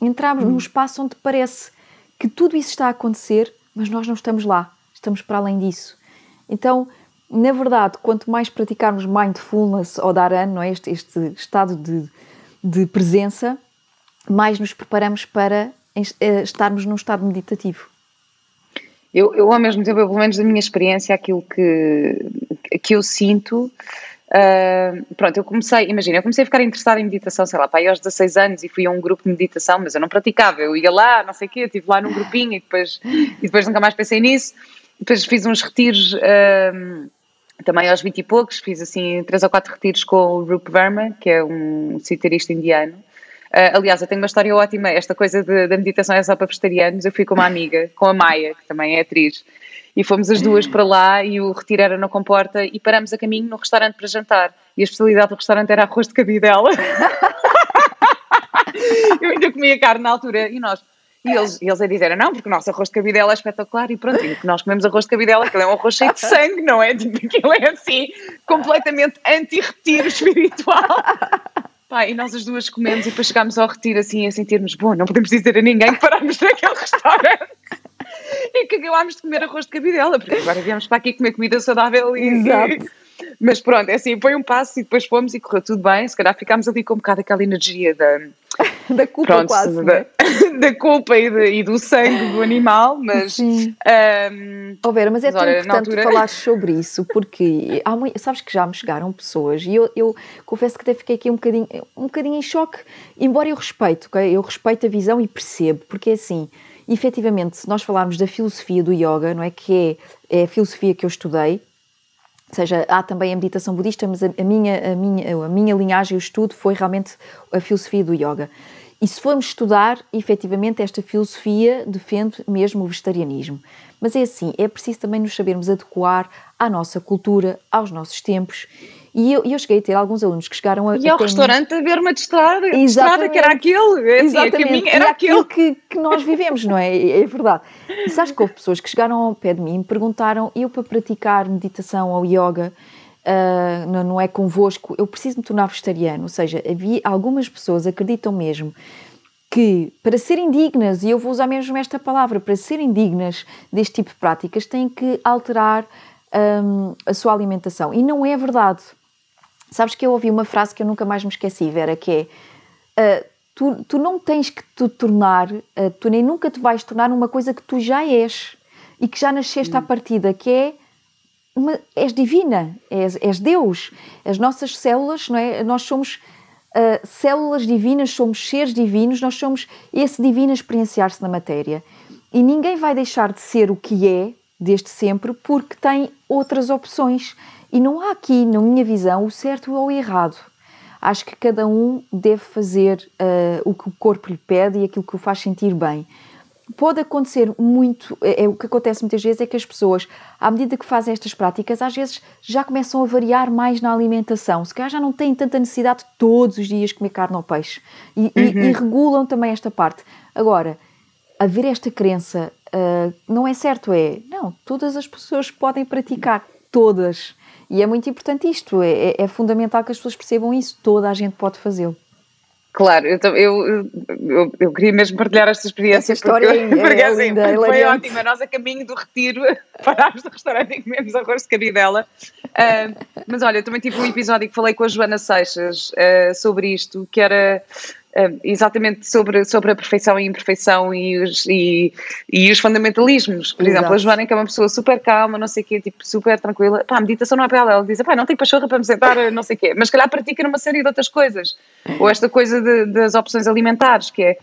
Entramos hum. num espaço onde parece que tudo isso está a acontecer, mas nós não estamos lá, estamos para além disso. Então, na verdade, quanto mais praticarmos mindfulness ou dharana, não é? este, este estado de, de presença, mais nos preparamos para eh, estarmos num estado meditativo. Eu, eu, ao mesmo tempo, eu, pelo menos da minha experiência, aquilo que, que eu sinto. Uh, pronto, eu comecei, imagina, eu comecei a ficar interessada em meditação, sei lá, aí aos 16 anos e fui a um grupo de meditação, mas eu não praticava, eu ia lá, não sei o quê, eu estive lá num grupinho e depois, e depois nunca mais pensei nisso. Depois fiz uns retiros uh, também aos 20 e poucos, fiz assim três ou quatro retiros com o Rup Verma, que é um citarista indiano. Uh, aliás, eu tenho uma história ótima. Esta coisa da meditação é só para vegetarianos. Eu fui com uma amiga, com a Maia, que também é atriz, e fomos as duas para lá e o retiro era na comporta e paramos a caminho no restaurante para jantar. E a especialidade do restaurante era arroz de cabidela. eu ainda comia carne na altura e nós. E eles, eles a dizer, não, porque o nosso arroz de cabidela é espetacular e pronto, e nós comemos arroz de cabidela, aquilo é um arroz cheio de sangue, não é? Aquilo é assim, completamente anti-retiro espiritual. Pá, e nós as duas comemos e depois chegámos ao retiro assim a sentirmos, bom, não podemos dizer a ninguém que parámos naquele restaurante e que acabámos de comer arroz de cabidela, porque agora viemos para aqui comer comida saudável e. Exato. Mas pronto, é assim, foi um passo e depois fomos e correu tudo bem. Se calhar ficámos ali com um bocado aquela energia da, da culpa pronto, quase, da, né? da culpa e, de, e, do sangue do animal, mas... Sim. Um, oh Vera, mas é mas, tão olha, importante altura... falar sobre isso, porque há, sabes que já me chegaram pessoas e eu, eu confesso que até fiquei aqui um bocadinho, um bocadinho em choque, embora eu respeito, okay? eu respeito a visão e percebo, porque é assim, efetivamente, se nós falarmos da filosofia do yoga, não é que é, é a filosofia que eu estudei, ou seja, há também a meditação budista, mas a, a, minha, a, minha, a minha linhagem, o estudo, foi realmente a filosofia do yoga. E se formos estudar, efetivamente, esta filosofia defende mesmo o vegetarianismo. Mas é assim, é preciso também nos sabermos adequar à nossa cultura, aos nossos tempos e eu, eu cheguei a ter alguns alunos que chegaram a. E ao restaurante a ver-me a testar, Exatamente. que era aquele. É assim, Exatamente. era e aquele. Que, que nós vivemos, não é? É, é verdade. E sabes que houve pessoas que chegaram ao pé de mim e me perguntaram: eu para praticar meditação ou yoga. Uh, não, não é convosco, eu preciso me tornar vegetariano. Ou seja, havia algumas pessoas acreditam mesmo que para serem dignas, e eu vou usar mesmo esta palavra, para serem dignas deste tipo de práticas, têm que alterar um, a sua alimentação. E não é verdade. Sabes que eu ouvi uma frase que eu nunca mais me esqueci, Vera, que é uh, tu, tu não tens que te tornar, uh, tu nem nunca te vais tornar uma coisa que tu já és. e que já nasceste à partida, que é uma, és divina, és, és Deus. As nossas células, não é? Nós somos uh, células divinas, somos seres divinos, nós somos esse divino a experienciar-se na matéria. E ninguém vai deixar de ser o que é, desde sempre, porque tem outras opções. E não há aqui, na minha visão, o certo ou o errado. Acho que cada um deve fazer uh, o que o corpo lhe pede e aquilo que o faz sentir bem pode acontecer muito, é, é, o que acontece muitas vezes é que as pessoas, à medida que fazem estas práticas, às vezes já começam a variar mais na alimentação. Se calhar já não têm tanta necessidade de todos os dias comer carne ou peixe. E, uhum. e, e regulam também esta parte. Agora, haver esta crença uh, não é certo, é. Não, todas as pessoas podem praticar, todas. E é muito importante isto, é, é, é fundamental que as pessoas percebam isso, toda a gente pode fazê-lo. Claro, eu, eu, eu, eu, queria mesmo partilhar esta experiência. Essa história porque, é, porque, é assim, linda, foi, é ótima. Nós, a caminho do retiro, parámos no restaurante e comemos arroz de cabidela. Uh, mas olha, também tive um episódio que falei com a Joana Seixas uh, sobre isto, que era exatamente sobre, sobre a perfeição e imperfeição e os, e, e os fundamentalismos. Por Exato. exemplo, a Joana, que é uma pessoa super calma, não sei o quê, tipo, super tranquila, pá, a meditação não é para ela. Ela diz, pá, não tem pachorra para me sentar, não sei o quê. Mas, calhar, pratica numa série de outras coisas. Ou esta coisa de, das opções alimentares, que é,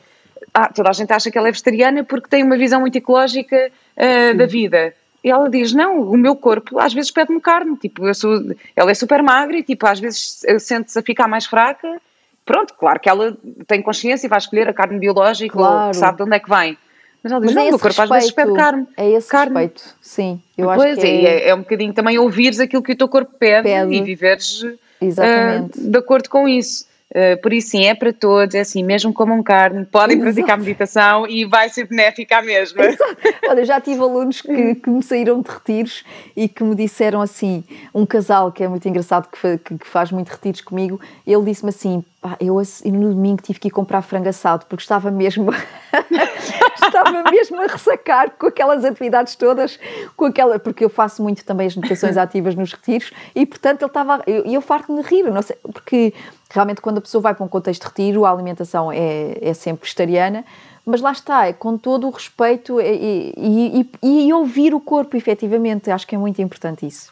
ah, toda a gente acha que ela é vegetariana porque tem uma visão muito ecológica uh, da vida. E ela diz: Não, o meu corpo às vezes pede-me carne. Tipo, eu sou, ela é super magra e, tipo, às vezes sente-se a ficar mais fraca Pronto, claro que ela tem consciência e vai escolher a carne biológica claro. ou sabe de onde é que vem. Mas ela diz, Mas não, é o corpo respeito, às vezes pede carne. É esse carne. respeito, sim. Eu pois acho que é, é, é um bocadinho também ouvires aquilo que o teu corpo pede, pede. e viveres uh, de acordo com isso. Uh, por isso, sim, é para todos, é assim, mesmo comam carne, podem Exato. praticar meditação e vai ser benéfica à mesma. Exato. Olha, já tive alunos que, que, me saíram de retiros e que me disseram assim: um casal que é muito engraçado, que, que, que faz muito retiros comigo, ele disse-me assim: pá, eu no domingo tive que ir comprar frango assado porque estava mesmo estava mesmo a ressacar com aquelas atividades todas, com aquela, porque eu faço muito também as meditações ativas nos retiros e portanto ele estava, e eu, eu farto-me de rir, não sei, porque realmente quando a pessoa vai para um contexto de retiro, a alimentação é, é sempre vegetariana, mas lá está, é com todo o respeito e, e, e, e, ouvir o corpo, efetivamente, acho que é muito importante isso.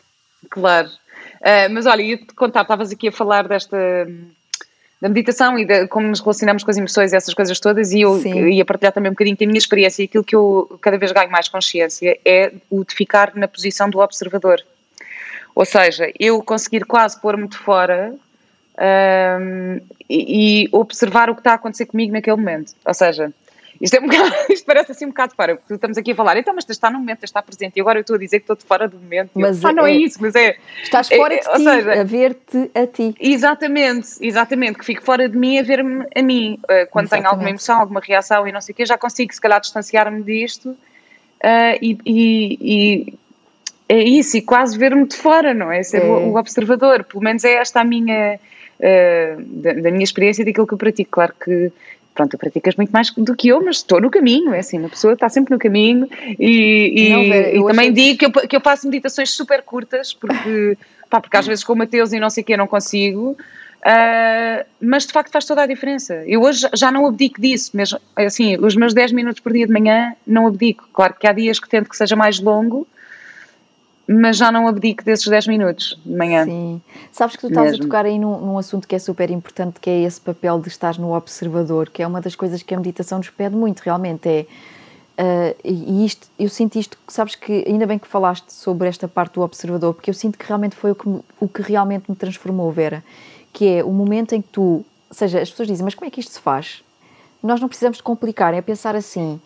Claro, uh, mas olha, ia-te contar, estavas aqui a falar desta da meditação e de como nos relacionamos com as emoções e essas coisas todas e eu Sim. ia partilhar também um bocadinho da minha experiência e aquilo que eu cada vez ganho mais consciência é o de ficar na posição do observador. Ou seja, eu conseguir quase pôr-me de fora um, e, e, observar o que está a acontecer comigo naquele momento. Ou seja, isto, é um bocado, isto parece assim um bocado fora, porque estamos aqui a falar, então, mas está no momento, está presente, e agora eu estou a dizer que estou de fora do momento. Mas eu, ah, não é, é, isso, mas é. Estás é, fora de ti, seja, a ver-te a ti. Exatamente, exatamente, que fico fora de mim a ver-me a mim. Uh, quando exatamente. tenho alguma emoção, alguma reação e não sei o quê, já consigo, se calhar, distanciar-me disto uh, e, e, e é isso, e quase ver-me de fora, não é? Ser é. O, observador. Pelo menos é esta a minha uh, da, da, minha experiência e daquilo que eu pratico. Claro que pronto, tu praticas muito mais do que eu, mas estou no caminho, é assim, uma pessoa está sempre no caminho e, e, não, e também digo que eu, que eu faço meditações super curtas, porque, pá, porque às vezes com o Mateus e não sei o que não consigo, uh, mas de facto faz toda a diferença. Eu hoje já não abdico disso, mesmo, assim, os meus 10 minutos por dia de manhã não abdico. Claro que há dias que tento que seja mais longo, mas já não abdico desses 10 minutos de manhã. Sim. Sabes que tu estás Mesmo. a tocar aí num, num, assunto que é super importante, que é esse papel de estar no observador, que é uma das coisas que a meditação nos pede muito, realmente. É, uh, e isto, eu sinto isto, sabes que ainda bem que falaste sobre esta parte do observador, porque eu sinto que realmente foi o que, o que realmente me transformou, Vera, que é o momento em que tu, ou seja, as pessoas dizem, mas como é que isto se faz? Nós não precisamos de complicar, é pensar assim,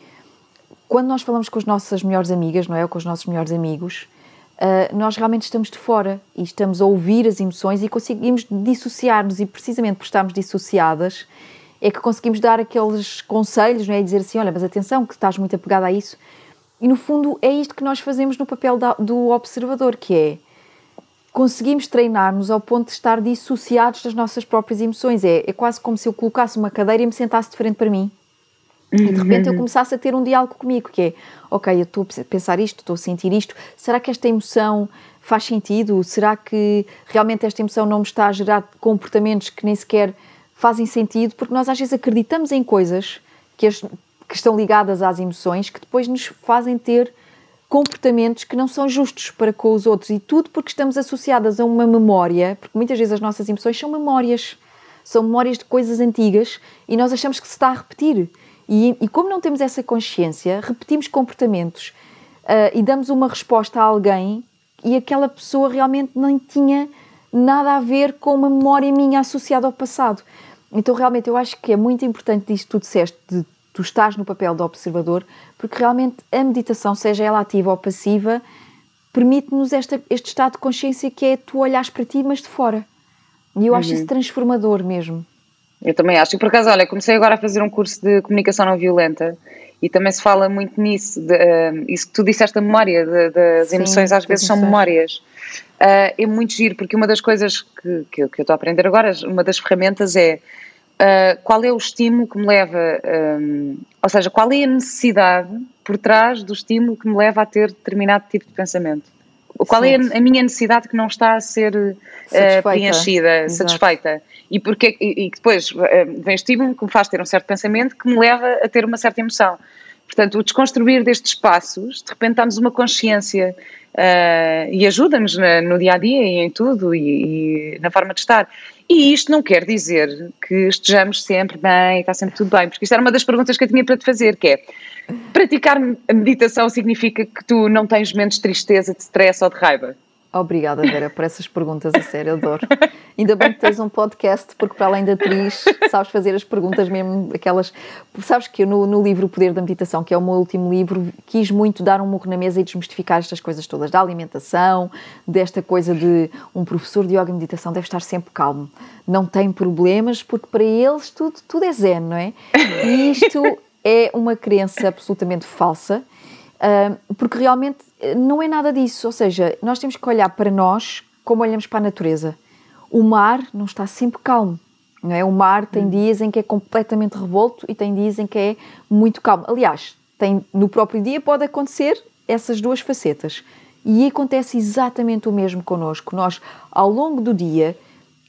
quando nós falamos com as nossas melhores amigas, não é? Ou com os nossos melhores amigos, uh, nós realmente estamos de fora e estamos a ouvir as emoções e conseguimos dissociar-nos e precisamente por estarmos dissociadas é que conseguimos dar aqueles conselhos, não é? E dizer assim, olha, mas atenção que estás muito apegada a isso. E no fundo é isto que nós fazemos no papel da, do observador, que é conseguimos treinar-nos ao ponto de estar dissociados das nossas próprias emoções. É, é quase como se eu colocasse uma cadeira e me sentasse de frente para mim e de repente eu uhum. começasse a ter um diálogo comigo, que é, ok, eu estou a pensar isto, estou a sentir isto, será que esta emoção faz sentido? Será que realmente esta emoção não me está a gerar comportamentos que nem sequer fazem sentido? Porque nós às vezes acreditamos em coisas que, as, que estão ligadas às emoções que depois nos fazem ter comportamentos que não são justos para com os outros e tudo porque estamos associadas a uma memória, porque muitas vezes as nossas emoções são memórias, são memórias de coisas antigas e nós achamos que se está a repetir. E, e como não temos essa consciência, repetimos comportamentos uh, e damos uma resposta a alguém e aquela pessoa realmente não tinha nada a ver com uma memória minha associada ao passado. Então, realmente, eu acho que é muito importante isto que tu disseste, de tu estás no papel de observador, porque realmente a meditação, seja ela ativa ou passiva, permite-nos este estado de consciência que é tu olhares para ti, mas de fora. E eu uhum. acho isso transformador mesmo. Eu também acho. E por acaso, olha, comecei agora a fazer um curso de comunicação não violenta e também se fala muito nisso, de, uh, isso que tu disseste, a memória, de, de, as Sim, emoções às vezes são memórias. Uh, é muito giro, porque uma das coisas que, que, eu, que eu estou a aprender agora, uma das ferramentas é uh, qual é o estímulo que me leva, um, ou seja, qual é a necessidade por trás do estímulo que me leva a ter determinado tipo de pensamento. Qual é a, a, minha necessidade que não está a ser preenchida, Exato. satisfeita? E, porque, e, e depois uh, vem estímulo que me faz ter um certo pensamento que me leva a ter uma certa emoção. Portanto, o desconstruir destes passos, de repente damos uma consciência uh, e ajuda-nos no dia a dia e em tudo e, e, na forma de estar. E isto não quer dizer que estejamos sempre bem, está sempre tudo bem, porque isto era uma das perguntas que eu tinha para te fazer, que é praticar a meditação significa que tu não tens menos tristeza, de stress ou de raiva? Obrigada, Vera, por essas perguntas, a sério, adoro. Ainda bem que tens um podcast, porque para além da atriz, sabes fazer as perguntas mesmo, aquelas. Sabes que eu no, no, livro O Poder da Meditação, que é o meu último livro, quis muito dar um murro na mesa e desmistificar estas coisas todas, da alimentação, desta coisa de um professor de yoga e meditação deve estar sempre calmo, não tem problemas, porque para eles tudo, tudo é zen, não é? E isto é uma crença absolutamente falsa porque realmente não é nada disso. Ou seja, nós temos que olhar para nós como olhamos para a natureza. O mar não está sempre calmo. Não é? O mar tem hum. dias em que é completamente revolto e tem dias em que é muito calmo. Aliás, tem, no próprio dia pode acontecer essas duas facetas. E acontece exatamente o mesmo connosco. Nós, ao longo do dia,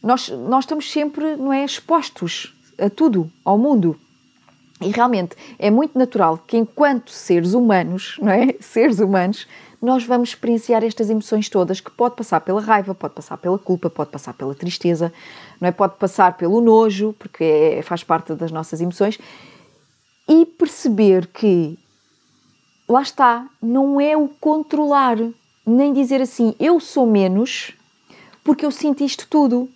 nós, nós estamos sempre não é, expostos a tudo, ao mundo. E realmente é muito natural que, enquanto seres humanos, não é? Seres humanos, nós vamos experienciar estas emoções todas, que pode passar pela raiva, pode passar pela culpa, pode passar pela tristeza, não é? Pode passar pelo nojo, porque é, faz parte das nossas emoções, e perceber que lá está, não é o controlar, nem dizer assim, eu sou menos porque eu sinto isto tudo.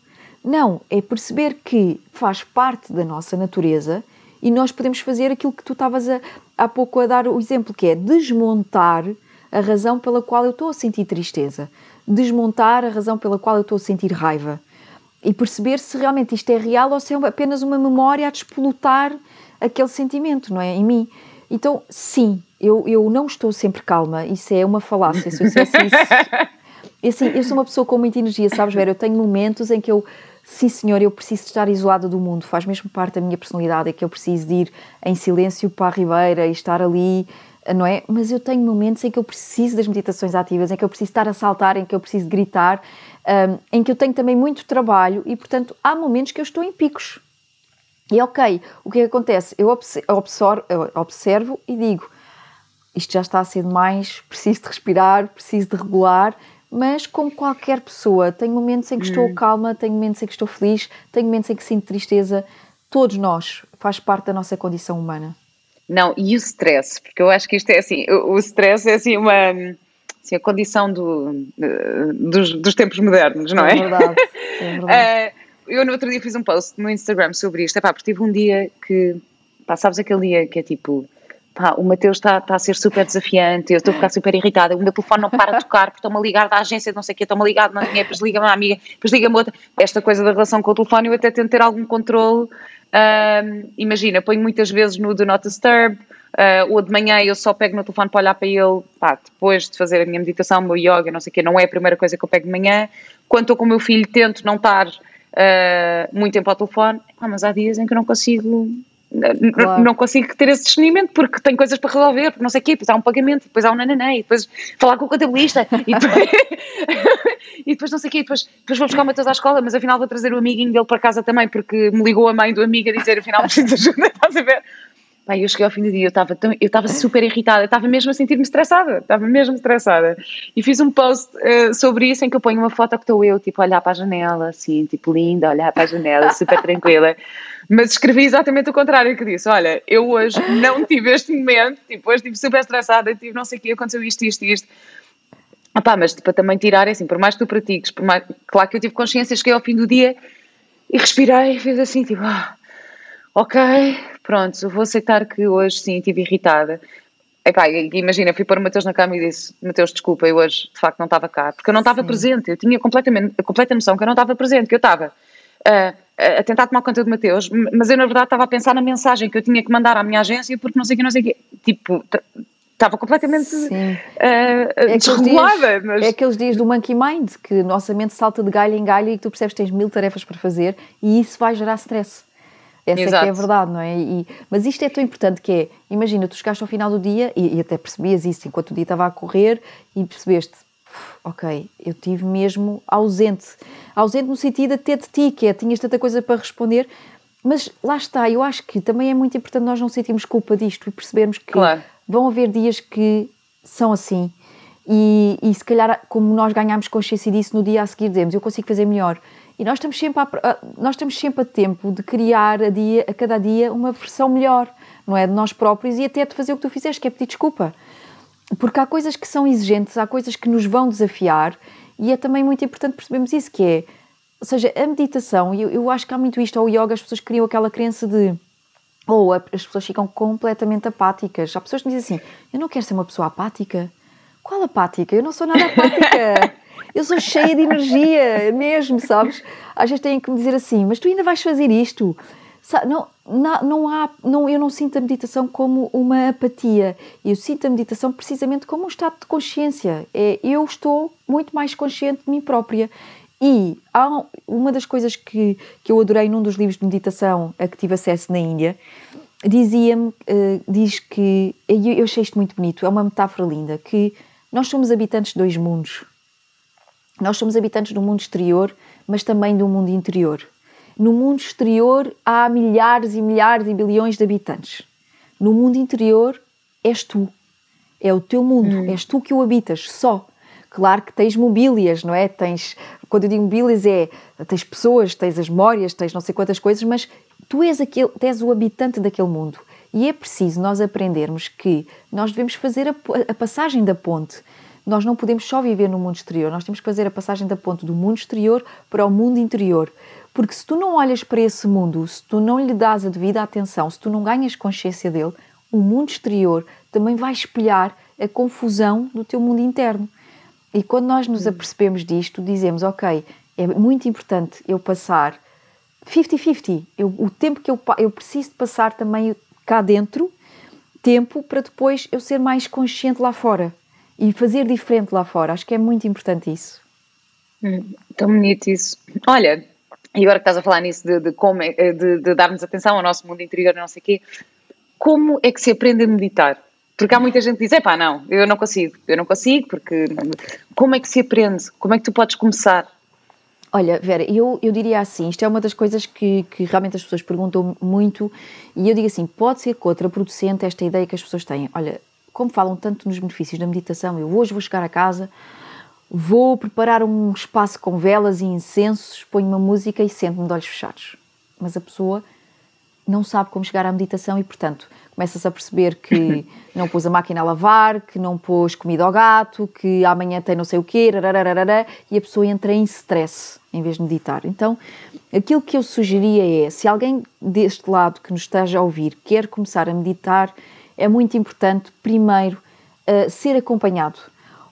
Não, é perceber que faz parte da nossa natureza e nós podemos fazer aquilo que tu estavas há pouco a dar o exemplo, que é desmontar a razão pela qual eu estou a sentir tristeza, desmontar a razão pela qual eu estou a sentir raiva e perceber se realmente isto é real ou se é apenas uma memória a despolutar aquele sentimento, não é? Em mim. Então, sim, eu, eu não estou sempre calma, isso é uma falácia. Se eu isso. Assim, eu sou uma pessoa com muita energia, sabes, Vera? Eu tenho momentos em que eu sim senhor, eu preciso estar isolada do mundo, faz mesmo parte da minha personalidade, é que eu preciso de ir em silêncio para a ribeira e estar ali, não é? Mas eu tenho momentos em que eu preciso das meditações ativas, em que eu preciso estar a saltar, em que eu preciso gritar, um, em que eu tenho também muito trabalho e, portanto, há momentos que eu estou em picos. E ok, o que é acontece? Eu observo e digo, isto já está a ser demais, preciso de respirar, preciso de regular, mas como qualquer pessoa, tenho momentos em que estou hum. calma, tenho momentos em que estou feliz, tenho momentos em que sinto tristeza. Todos nós, faz parte da nossa condição humana. Não, e o stress, porque eu acho que isto é assim, o, stress é assim uma assim, a condição do, dos, dos, tempos modernos, não é? É verdade. É verdade. uh, eu no outro dia fiz um post no Instagram sobre isto, epá, porque tive um dia que, pá, sabes aquele dia que é tipo pá, o Mateus está, está a ser super desafiante, eu estou a ficar super irritada, o meu telefone não para de tocar, porque estou-me a ligar da agência, não sei o quê, estou-me a ligar, não tinha, depois liga-me a amiga, depois liga-me outra. Esta coisa da relação com o telefone, eu até tento ter algum controle. Um, imagina, ponho muitas vezes no Do Not Disturb, uh, ou de manhã eu só pego no telefone para olhar para ele, pá, depois de fazer a minha meditação, o meu yoga, não sei o quê, não é a primeira coisa que eu pego de manhã. Quando estou com o meu filho, tento não estar uh, muito tempo ao telefone, ah, mas há dias em que eu não consigo Claro. Não consigo ter esse discernimento porque tenho coisas para resolver, porque não sei o quê, depois há um pagamento, depois há um nananã, e depois falar com o contabilista, e depois, e depois não sei o quê, depois, depois vou buscar o Matheus à escola, mas afinal vou trazer o amiguinho dele para casa também, porque me ligou a mãe do amigo a dizer afinal preciso de ajuda, estás a ver? Pá, eu cheguei ao fim do dia, eu estava eu estava super irritada, estava mesmo a sentir-me estressada, estava mesmo estressada. E fiz um post uh, sobre isso em que eu ponho uma foto que estou eu, tipo, a olhar para a janela, assim, tipo, linda, olhar para a janela, super tranquila. Mas escrevi exatamente o contrário que disse: Olha, eu hoje não tive este momento, tipo, hoje estive super estressada, tive não sei o que, aconteceu isto, isto, isto. Ah pá, mas para também tirar, é assim, por mais que tu pratiques, por mais, claro que eu tive consciência, cheguei ao fim do dia e respirei, fiz assim, tipo, ah, ok, pronto, vou aceitar que hoje sim estive irritada. Epá, imagina, fui pôr o Mateus na cama e disse: Mateus, desculpa, eu hoje de facto não estava cá, porque eu não estava presente, eu tinha completamente, a completa noção que eu não estava presente, que eu estava uh, a tentar tomar conta do Mateus, mas eu na verdade estava a pensar na mensagem que eu tinha que mandar à minha agência porque não sei o que, não sei o que. Tipo, estava completamente uh, é desregulada. Dias, mas... É aqueles dias do monkey mind, que nossa mente salta de galho em galho e que tu percebes que tens mil tarefas para fazer e isso vai gerar stress. Essa Exato. é que é a verdade, não é? E, mas isto é tão importante que é, imagina, tu chegaste ao final do dia e, e até percebias isso enquanto o dia estava a correr e percebeste, ok, eu tive mesmo ausente. Ausente no sentido até de ti, que é, tinhas tanta coisa para responder, mas lá está, eu acho que também é muito importante nós não sentirmos culpa disto e percebermos que claro. vão haver dias que são assim. E, e se calhar, como nós ganhamos consciência disso, no dia a seguir dizemos, eu consigo fazer melhor. E nós estamos sempre a, nós estamos sempre a tempo de criar a, dia, a cada dia uma versão melhor, não é? De nós próprios e até de fazer o que tu fizeste, que é pedir desculpa. Porque há coisas que são exigentes, há coisas que nos vão desafiar e é também muito importante percebermos isso, que é, ou seja, a meditação, eu, eu acho que há muito isto, ao yoga as pessoas criam aquela crença de ou as pessoas ficam completamente apáticas. Há pessoas que me dizem assim, eu não quero ser uma pessoa apática. Qual apática? Eu não sou nada apática. Eu sou cheia de energia, mesmo, sabes? Às vezes têm que me dizer assim, mas tu ainda vais fazer isto? Não, não, não há, não, eu não sinto a meditação como uma apatia. Eu sinto a meditação precisamente como um estado de consciência. É, eu estou muito mais consciente de mim própria. E há uma das coisas que, que eu adorei num dos livros de meditação a que tive acesso na Índia, dizia-me, uh, diz que, eu, eu achei isto muito bonito, é uma metáfora linda, que nós somos habitantes de dois mundos. Nós somos habitantes do mundo exterior, mas também do mundo interior. No mundo exterior há milhares e milhares e bilhões de habitantes. No mundo interior és tu. É o teu mundo, hum. és tu que o habitas, só. Claro que tens mobílias, não é? Tens, quando eu digo mobílias é, tens pessoas, tens as memórias, tens não sei quantas coisas, mas tu és, aquele, és o habitante daquele mundo. E é preciso nós aprendermos que nós devemos fazer a, a passagem da ponte nós não podemos só viver no mundo exterior, nós temos que fazer a passagem da ponte do mundo exterior para o mundo interior. Porque se tu não olhas para esse mundo, se tu não lhe dás a devida atenção, se tu não ganhas consciência dele, o mundo exterior também vai espelhar a confusão do teu mundo interno. E quando nós nos apercebemos disto, dizemos: Ok, é muito importante eu passar 50-50. O tempo que eu, eu preciso de passar também cá dentro, tempo para depois eu ser mais consciente lá fora e fazer diferente lá fora. Acho que é muito importante isso. Hum, tão bonito isso. Olha, e agora que estás a falar nisso de, de como é, de, de, darmos atenção ao nosso mundo interior não sei o quê, como é que se aprende a meditar? Porque há muita gente que diz, é pá, não, eu não consigo, eu não consigo, porque como é que se aprende? Como é que tu podes começar? Olha, Vera, eu, eu diria assim, isto é uma das coisas que, que realmente as pessoas perguntam muito, e eu digo assim, pode ser contraproducente esta ideia que as pessoas têm. Olha, como falam tanto nos benefícios da meditação, eu hoje vou chegar a casa, vou preparar um espaço com velas e incensos, ponho uma música e sento-me de olhos fechados. Mas a pessoa não sabe como chegar à meditação e, portanto, começa-se a perceber que não pôs a máquina a lavar, que não pôs comida ao gato, que amanhã tem não sei o quê, e a pessoa entra em stress em vez de meditar. Então, aquilo que eu sugeria é, se alguém deste lado que nos esteja a ouvir quer começar a meditar, é muito importante, primeiro, uh, ser acompanhado.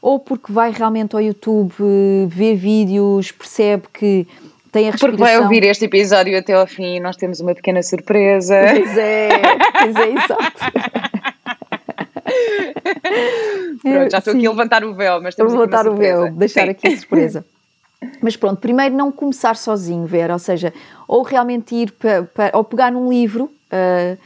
Ou porque vai realmente ao YouTube uh, ver vídeos, percebe que tem a respiração... Porque vai ouvir este episódio até ao fim e nós temos uma pequena surpresa. Pois é, pois é, exato. Pronto, já estou Sim. aqui a levantar o véu, mas temos Vou levantar o véu, deixar Sim. aqui a surpresa. Mas pronto, primeiro não começar sozinho, Vera, ou seja, ou realmente ir para, ou pegar num livro, uh, eh,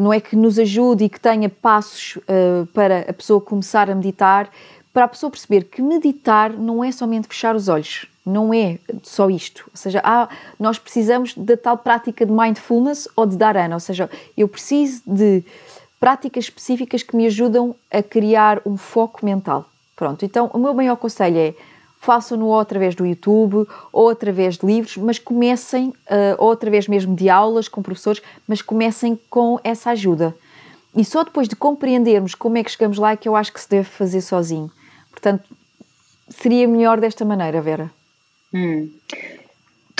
não é que nos ajude e que tenha passos uh, para a pessoa começar a meditar, para a pessoa perceber que meditar não é somente fechar os olhos. Não é só isto. Ou seja, há, nós precisamos da tal prática de mindfulness ou de dharana. Ou seja, eu preciso de práticas específicas que me ajudam a criar um foco mental. Pronto, então o meu maior conselho é façam-no ou através do YouTube ou através de livros, mas comecem, uh, ou através mesmo de aulas com professores, mas comecem com essa ajuda. E só depois de compreendermos como é que chegamos lá é que eu acho que se deve fazer sozinho. Portanto, seria melhor desta maneira, Vera. Hum.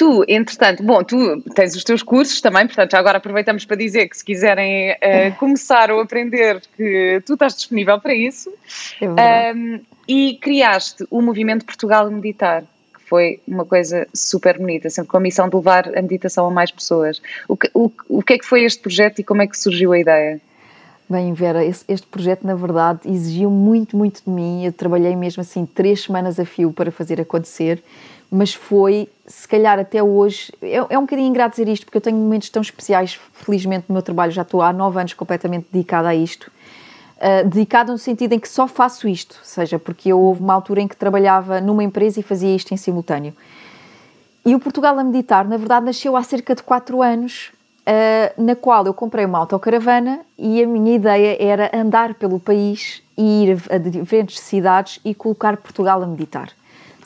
Tu, entretanto, bom, tu tens os teus cursos também, portanto, já agora aproveitamos para dizer que se quiserem uh, começar ou aprender, que tu estás disponível para isso. É um, e criaste o movimento Portugal Meditar, que foi uma coisa super bonita, sempre com a missão de levar a meditação a mais pessoas. O que, o, o que é que foi este projeto e como é que surgiu a ideia? Bem, Vera, este projeto, na verdade, exigiu muito, muito de mim. Eu trabalhei mesmo assim três semanas a fio para fazer acontecer, mas foi, se calhar até hoje, é, é um bocadinho ingrato dizer isto, porque eu tenho momentos tão especiais, felizmente, no meu trabalho. Já estou há nove anos completamente dedicada a isto. Uh, dedicada no sentido em que só faço isto, seja porque eu houve uma altura em que trabalhava numa empresa e fazia isto em simultâneo. E o Portugal a Meditar, na verdade, nasceu há cerca de quatro anos uh, na qual eu comprei uma autocaravana e a minha ideia era andar pelo país e ir a diferentes cidades e colocar Portugal a meditar.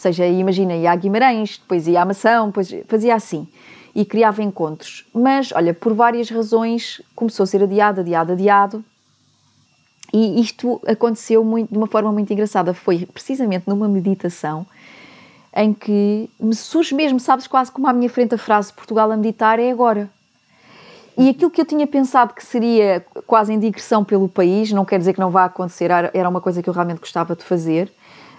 Seja, imagina, ia a Guimarães, depois ia a Mação, depois fazia assim. E criava encontros. Mas, olha, por várias razões, começou a ser adiado, adiado, adiado. E isto aconteceu muito, de uma forma muito engraçada. Foi precisamente numa meditação em que me surge mesmo, sabes, quase como à minha frente a frase Portugal a meditar é agora. E aquilo que eu tinha pensado que seria quase em digressão pelo país, não quer dizer que não vá acontecer, era uma coisa que eu realmente gostava de fazer,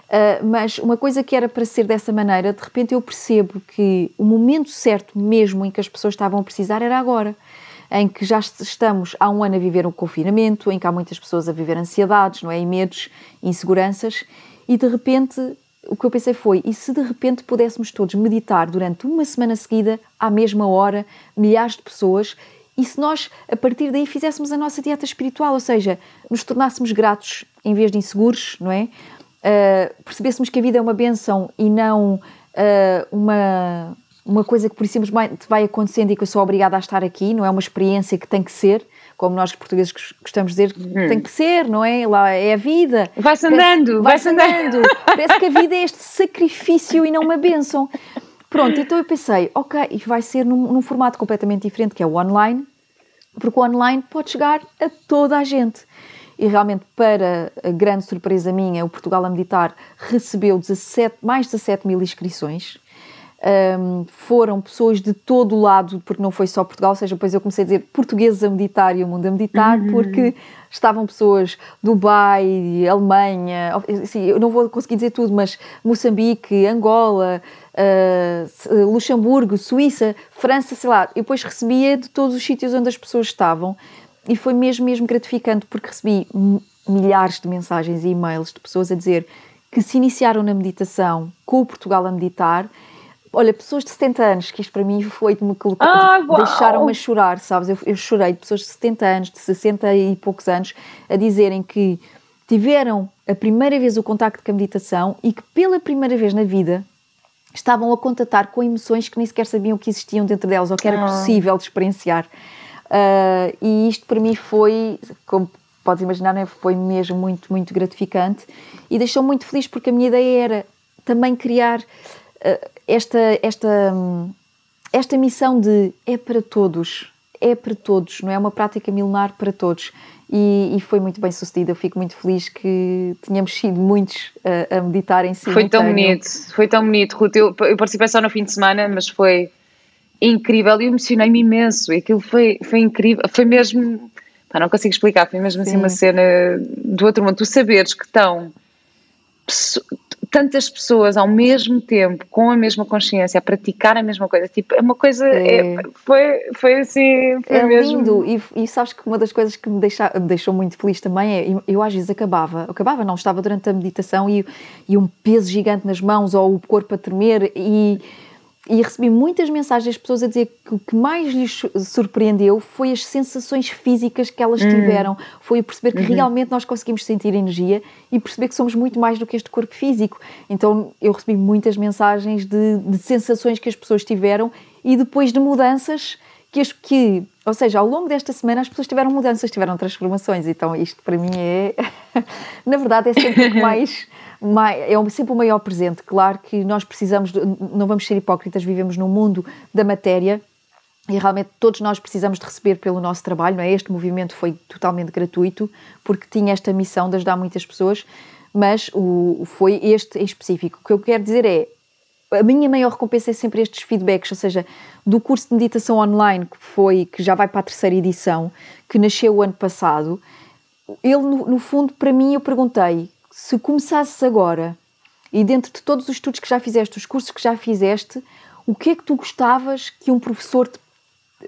uh, mas uma coisa que era para ser dessa maneira, de repente eu percebo que o momento certo mesmo em que as pessoas estavam a precisar era agora. Em que já estamos há um ano a viver um confinamento, em que há muitas pessoas a viver ansiedades, não é? E medos, inseguranças, e de repente o que eu pensei foi: e se de repente pudéssemos todos meditar durante uma semana seguida, à mesma hora, milhares de pessoas, e se nós, a partir daí, fizéssemos a nossa dieta espiritual, ou seja, nos tornássemos gratos em vez de inseguros, não é? Uh, percebêssemos que a vida é uma benção e não uh, uma, uma coisa que por simplesmente vai acontecendo e que eu sou obrigada a estar aqui, não é uma experiência que tem que ser, como nós portugueses gostamos de dizer, hum. tem que ser, não é? Lá é a vida. Vai-se andando, vai-se andando. Parece que a vida é este sacrifício e não uma benção. Pronto, então eu pensei, ok, isto vai ser num, num, formato completamente diferente, que é o online, porque o online pode chegar a toda a gente. E realmente, para a grande surpresa minha, o Portugal a Meditar recebeu 17, mais de 17 mil inscrições. Um, foram pessoas de todo o lado, porque não foi só Portugal, ou seja, depois eu comecei a dizer portugueses a meditar e o mundo a meditar, uhum. porque estavam pessoas Dubai, Alemanha, assim, eu não vou conseguir dizer tudo, mas Moçambique, Angola, uh, Luxemburgo, Suíça, França, sei lá. Eu depois recebia de todos os sítios onde as pessoas estavam e foi mesmo, mesmo gratificante, porque recebi milhares de mensagens e e-mails de pessoas a dizer que se iniciaram na meditação com o Portugal a meditar Olha, pessoas de 70 anos, que isto para mim foi de me colocar, ah, deixaram-me a chorar, sabes? Eu, eu chorei de pessoas de 70 anos, de 60 e poucos anos, a dizerem que tiveram a primeira vez o contacto com a meditação e que pela primeira vez na vida estavam a contatar com emoções que nem sequer sabiam que existiam dentro delas ou que era ah. possível de experienciar. Uh, e isto para mim foi, como podes imaginar, né, foi mesmo muito, muito gratificante e deixou muito feliz porque a minha ideia era também criar uh, esta, esta, esta missão de é para todos, é para todos, não é uma prática milenar para todos. E, e, foi muito bem sucedida. Eu fico muito feliz que tenhamos sido muitos a, a meditar em si. Foi tão bonito, foi tão bonito, Ruth. Eu, eu participei só no fim de semana, mas foi incrível e emocionei-me imenso. E aquilo foi, foi incrível, foi mesmo. Pá, não consigo explicar, foi mesmo Sim. assim uma cena do outro mundo. Tu saberes que estão tantas pessoas ao mesmo tempo, com a mesma consciência, a praticar a mesma coisa, tipo, é uma coisa, é. É, foi, foi assim, foi é mesmo... lindo, e, e, sabes que uma das coisas que me, deixa, me deixou muito feliz também é, eu, eu, às vezes acabava, acabava não, estava durante a meditação e, e um peso gigante nas mãos, ou o corpo a tremer, e e recebi muitas mensagens de pessoas a dizer que o que mais lhes surpreendeu foi as sensações físicas que elas hum. tiveram. Foi perceber que uhum. realmente nós conseguimos sentir energia e perceber que somos muito mais do que este corpo físico. Então eu recebi muitas mensagens de, de sensações que as pessoas tiveram e depois de mudanças que, as, que, ou seja, ao longo desta semana as pessoas tiveram mudanças, tiveram transformações. Então isto para mim é, na verdade, é sempre o que mais é sempre o maior presente. Claro que nós precisamos, não vamos ser hipócritas, vivemos num mundo da matéria e realmente todos nós precisamos de receber pelo nosso trabalho, não é? Este movimento foi totalmente gratuito porque tinha esta missão de ajudar muitas pessoas, mas o, foi este em específico. O que eu quero dizer é, a minha maior recompensa é sempre estes feedbacks, ou seja, do curso de meditação online que foi, que já vai para a terceira edição, que nasceu o ano passado, ele no, no fundo para mim eu perguntei se começasses agora e dentro de todos os estudos que já fizeste, os cursos que já fizeste, o que é que tu gostavas que um professor te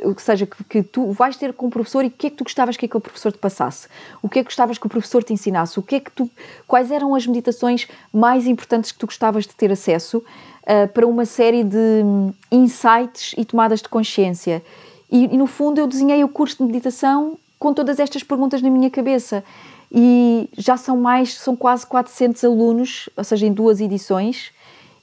ou seja, que, que, tu vais ter com o professor e o que é que tu gostavas que aquele professor te passasse? O que é que gostavas que o professor te ensinasse? O que é que tu, quais eram as meditações mais importantes que tu gostavas de ter acesso uh, para uma série de um, insights e tomadas de consciência? E, e, no fundo eu desenhei o curso de meditação com todas estas perguntas na minha cabeça e já são mais, são quase 400 alunos, ou seja, em duas edições.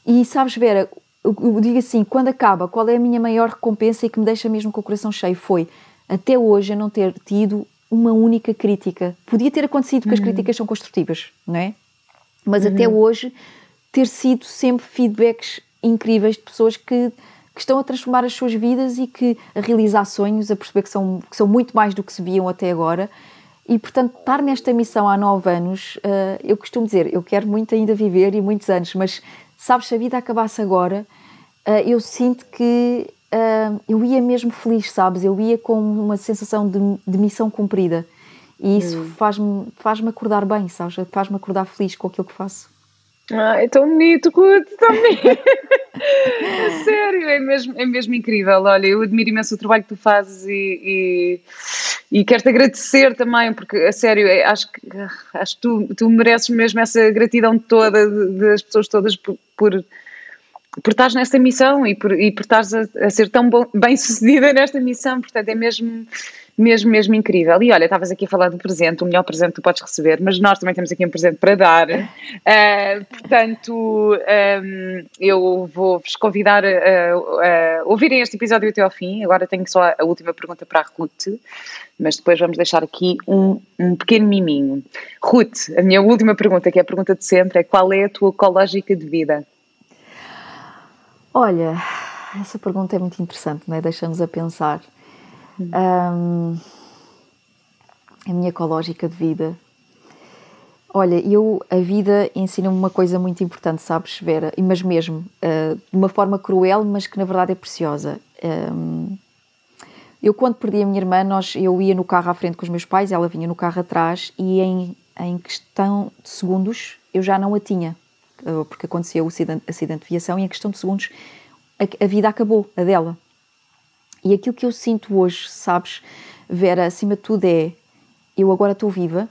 E sabes, Vera, eu, eu digo assim: quando acaba, qual é a minha maior recompensa e que me deixa mesmo com o coração cheio? Foi até hoje eu não ter tido uma única crítica. Podia ter acontecido porque uhum. as críticas são construtivas, não é? Mas uhum. até hoje ter sido sempre feedbacks incríveis de pessoas que, que estão a transformar as suas vidas e que a realizar sonhos, a perceber que são, que são muito mais do que se viam até agora e, portanto, estar nesta missão há nove anos, uh, eu costumo dizer, eu quero muito ainda viver e muitos anos, mas sabes, se a vida acabasse agora, uh, eu sinto que uh, eu ia mesmo feliz, sabes? Eu ia com uma sensação de, de missão cumprida. E isso hum. faz-me faz acordar bem, sabes? Faz-me acordar feliz com aquilo que faço. Ah, é tão bonito, Ruth, tão bonito. Sério, é mesmo, é mesmo incrível. Olha, eu admiro imenso o trabalho que tu fazes e, e e quero-te agradecer também, porque a sério, é, acho que, acho que tu, tu mereces mesmo essa gratidão toda das pessoas todas por, por, por estares nesta missão e por, e por estares a, a ser tão bom, bem sucedida nesta missão. Portanto, é mesmo mesmo, mesmo incrível. E olha, estavas aqui a falar do presente, o melhor presente que tu podes receber, mas nós também temos aqui um presente para dar. Uh, portanto, um, ehm, eu vou-vos convidar a, a, a, ouvirem este episódio até ao fim. Agora tenho só a última pergunta para a Ruth, mas depois vamos deixar aqui um, um pequeno miminho. Ruth, a minha última pergunta, que é a pergunta de sempre, é qual é a tua ecológica de vida? Olha, essa pergunta é muito interessante, não é? Deixa-nos a pensar. Um, a minha ecológica de vida. Olha, eu, a vida ensina-me uma coisa muito importante, sabes, Vera? Mas mesmo, uh, de uma forma cruel, mas que na verdade é preciosa. Um, eu, quando perdi a minha irmã, nós, eu ia no carro à frente com os meus pais, ela vinha no carro atrás e em, em questão de segundos eu já não a tinha, uh, porque aconteceu o acidente, acidente de viação e em questão de segundos a, a vida acabou, a dela. E aquilo que eu sinto hoje, sabes, Vera, acima de tudo é: eu agora estou viva,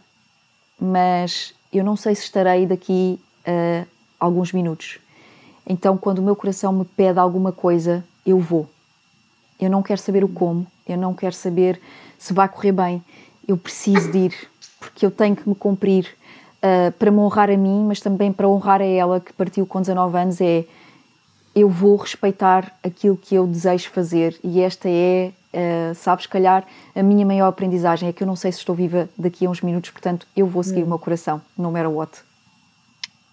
mas eu não sei se estarei daqui a alguns minutos. Então, quando o meu coração me pede alguma coisa, eu vou. Eu não quero saber o como, eu não quero saber se vai correr bem. Eu preciso de ir, porque eu tenho que me cumprir uh, para me honrar a mim, mas também para honrar a ela que partiu com 19 anos. É eu vou respeitar aquilo que eu desejo fazer e esta é, uh, sabes, calhar a minha maior aprendizagem é que eu não sei se estou viva daqui a uns minutos, portanto eu vou seguir hum. o meu coração, no matter what.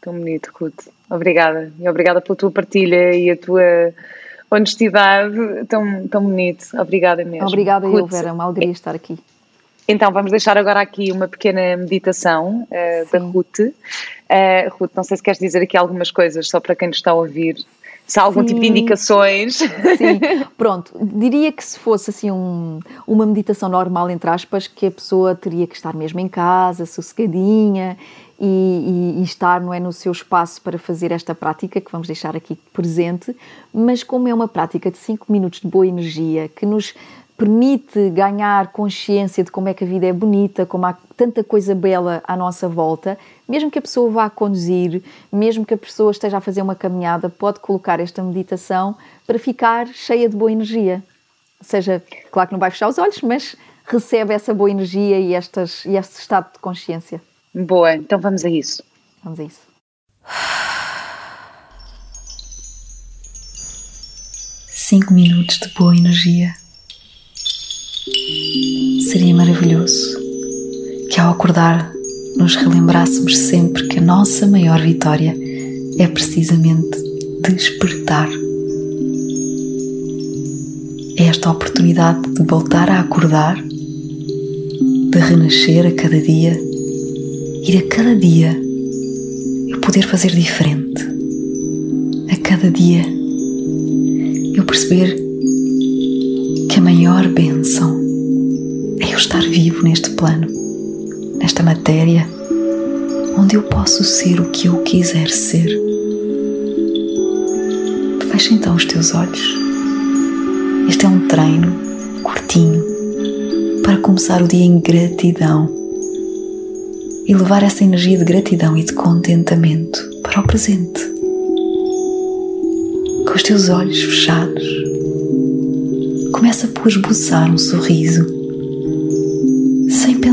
Tão bonito, Ruth. Obrigada. E obrigada pela tua partilha e a tua honestidade tão, tão bonito. Obrigada mesmo. Obrigada Ruth. eu, Vera. É uma alegria estar aqui. Então, vamos deixar agora aqui uma pequena meditação uh, da Ruth. Uh, Ruth, não sei se queres dizer aqui algumas coisas só para quem nos está a ouvir se há algum Sim. tipo de indicações. Sim, pronto. Diria que se fosse assim um, uma meditação normal, entre aspas, que a pessoa teria que estar mesmo em casa, sossegadinha e, e, e, estar não é, no seu espaço para fazer esta prática, que vamos deixar aqui presente, mas como é uma prática de 5 minutos de boa energia, que nos permite ganhar consciência de como é que a vida é bonita, como há tanta coisa bela à nossa volta, mesmo que a pessoa vá a conduzir, mesmo que a pessoa esteja a fazer uma caminhada, pode colocar esta meditação para ficar cheia de boa energia. Ou seja, claro que não vai fechar os olhos, mas recebe essa boa energia e, estas, e este estado de consciência. Boa, então vamos a isso. Vamos a isso. Cinco minutos de boa energia. Seria maravilhoso que ao acordar nos relembrássemos sempre que a nossa maior vitória é precisamente despertar. É esta oportunidade de voltar a acordar, de renascer a cada dia e a cada dia eu poder fazer diferente. A cada dia eu perceber que a maior bênção estar vivo neste plano, nesta matéria, onde eu posso ser o que eu quiser ser. Fecha então os teus olhos. Este é um treino curtinho para começar o dia em gratidão e levar essa energia de gratidão e de contentamento para o presente. Com os teus olhos fechados, começa por esboçar um sorriso,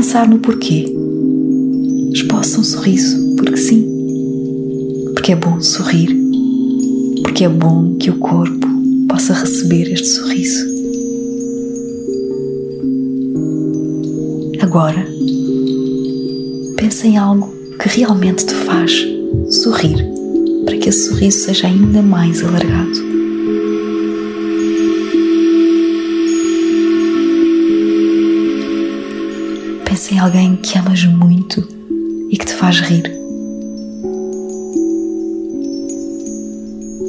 pensar no porquê. Esboça um sorriso, porque sim, porque é bom sorrir, porque é bom que o corpo possa receber este sorriso. Agora, pensa em algo que realmente te faz sorrir, para que esse sorriso seja ainda mais alargado. Em alguém que amas muito e que te faz rir.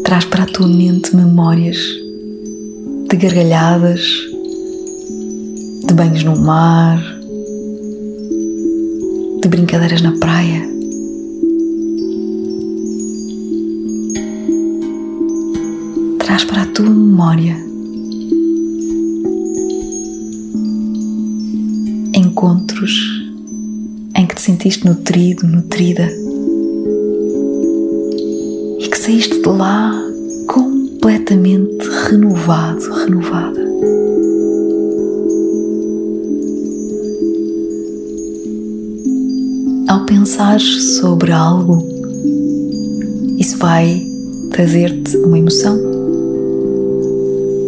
Traz para a tua mente memórias de gargalhadas, de banhos no mar, de brincadeiras na praia. Traz para a tua memória em que te sentiste nutrido, nutrida e que saíste de lá completamente renovado, renovada. Ao pensar sobre algo, isso vai trazer-te uma emoção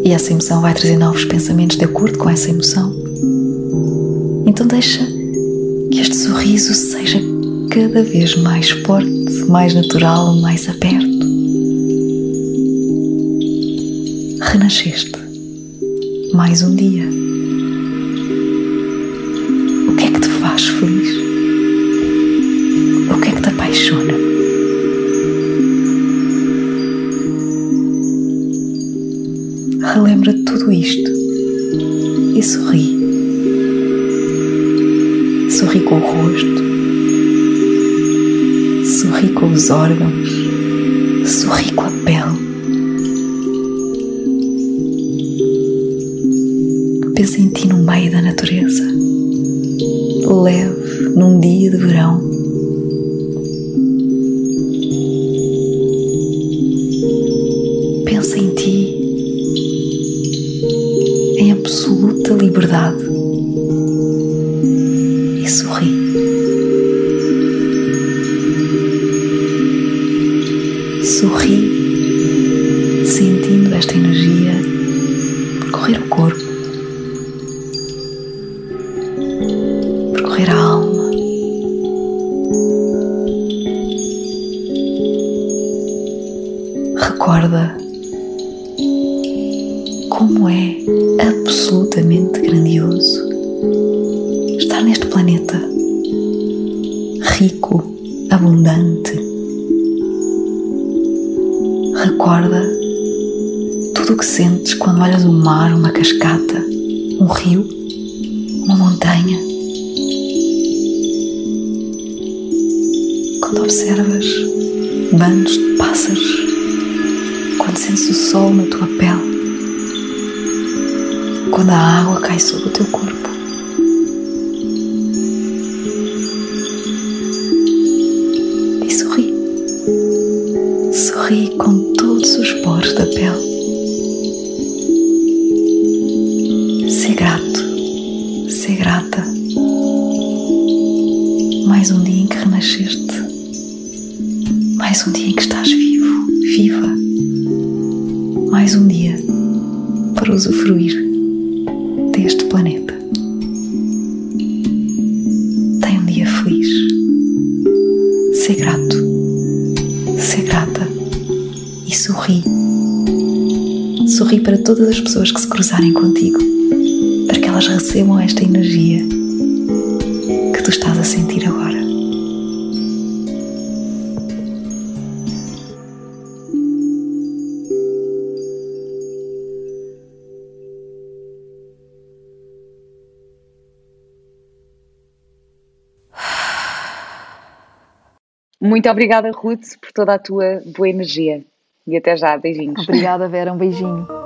e essa emoção vai trazer novos pensamentos de acordo com essa emoção. Então deixa sorriso seja cada vez mais forte, mais natural, mais aberto. Renasceste. Mais um dia. Absolutamente grandioso estar neste planeta rico, abundante. Recorda tudo o que sentes quando olhas o mar, uma cascata, cai sobre o teu corpo. Muito obrigada, Ruth, por toda a tua boa energia. E até já, beijinhos. Obrigada, Vera, um beijinho.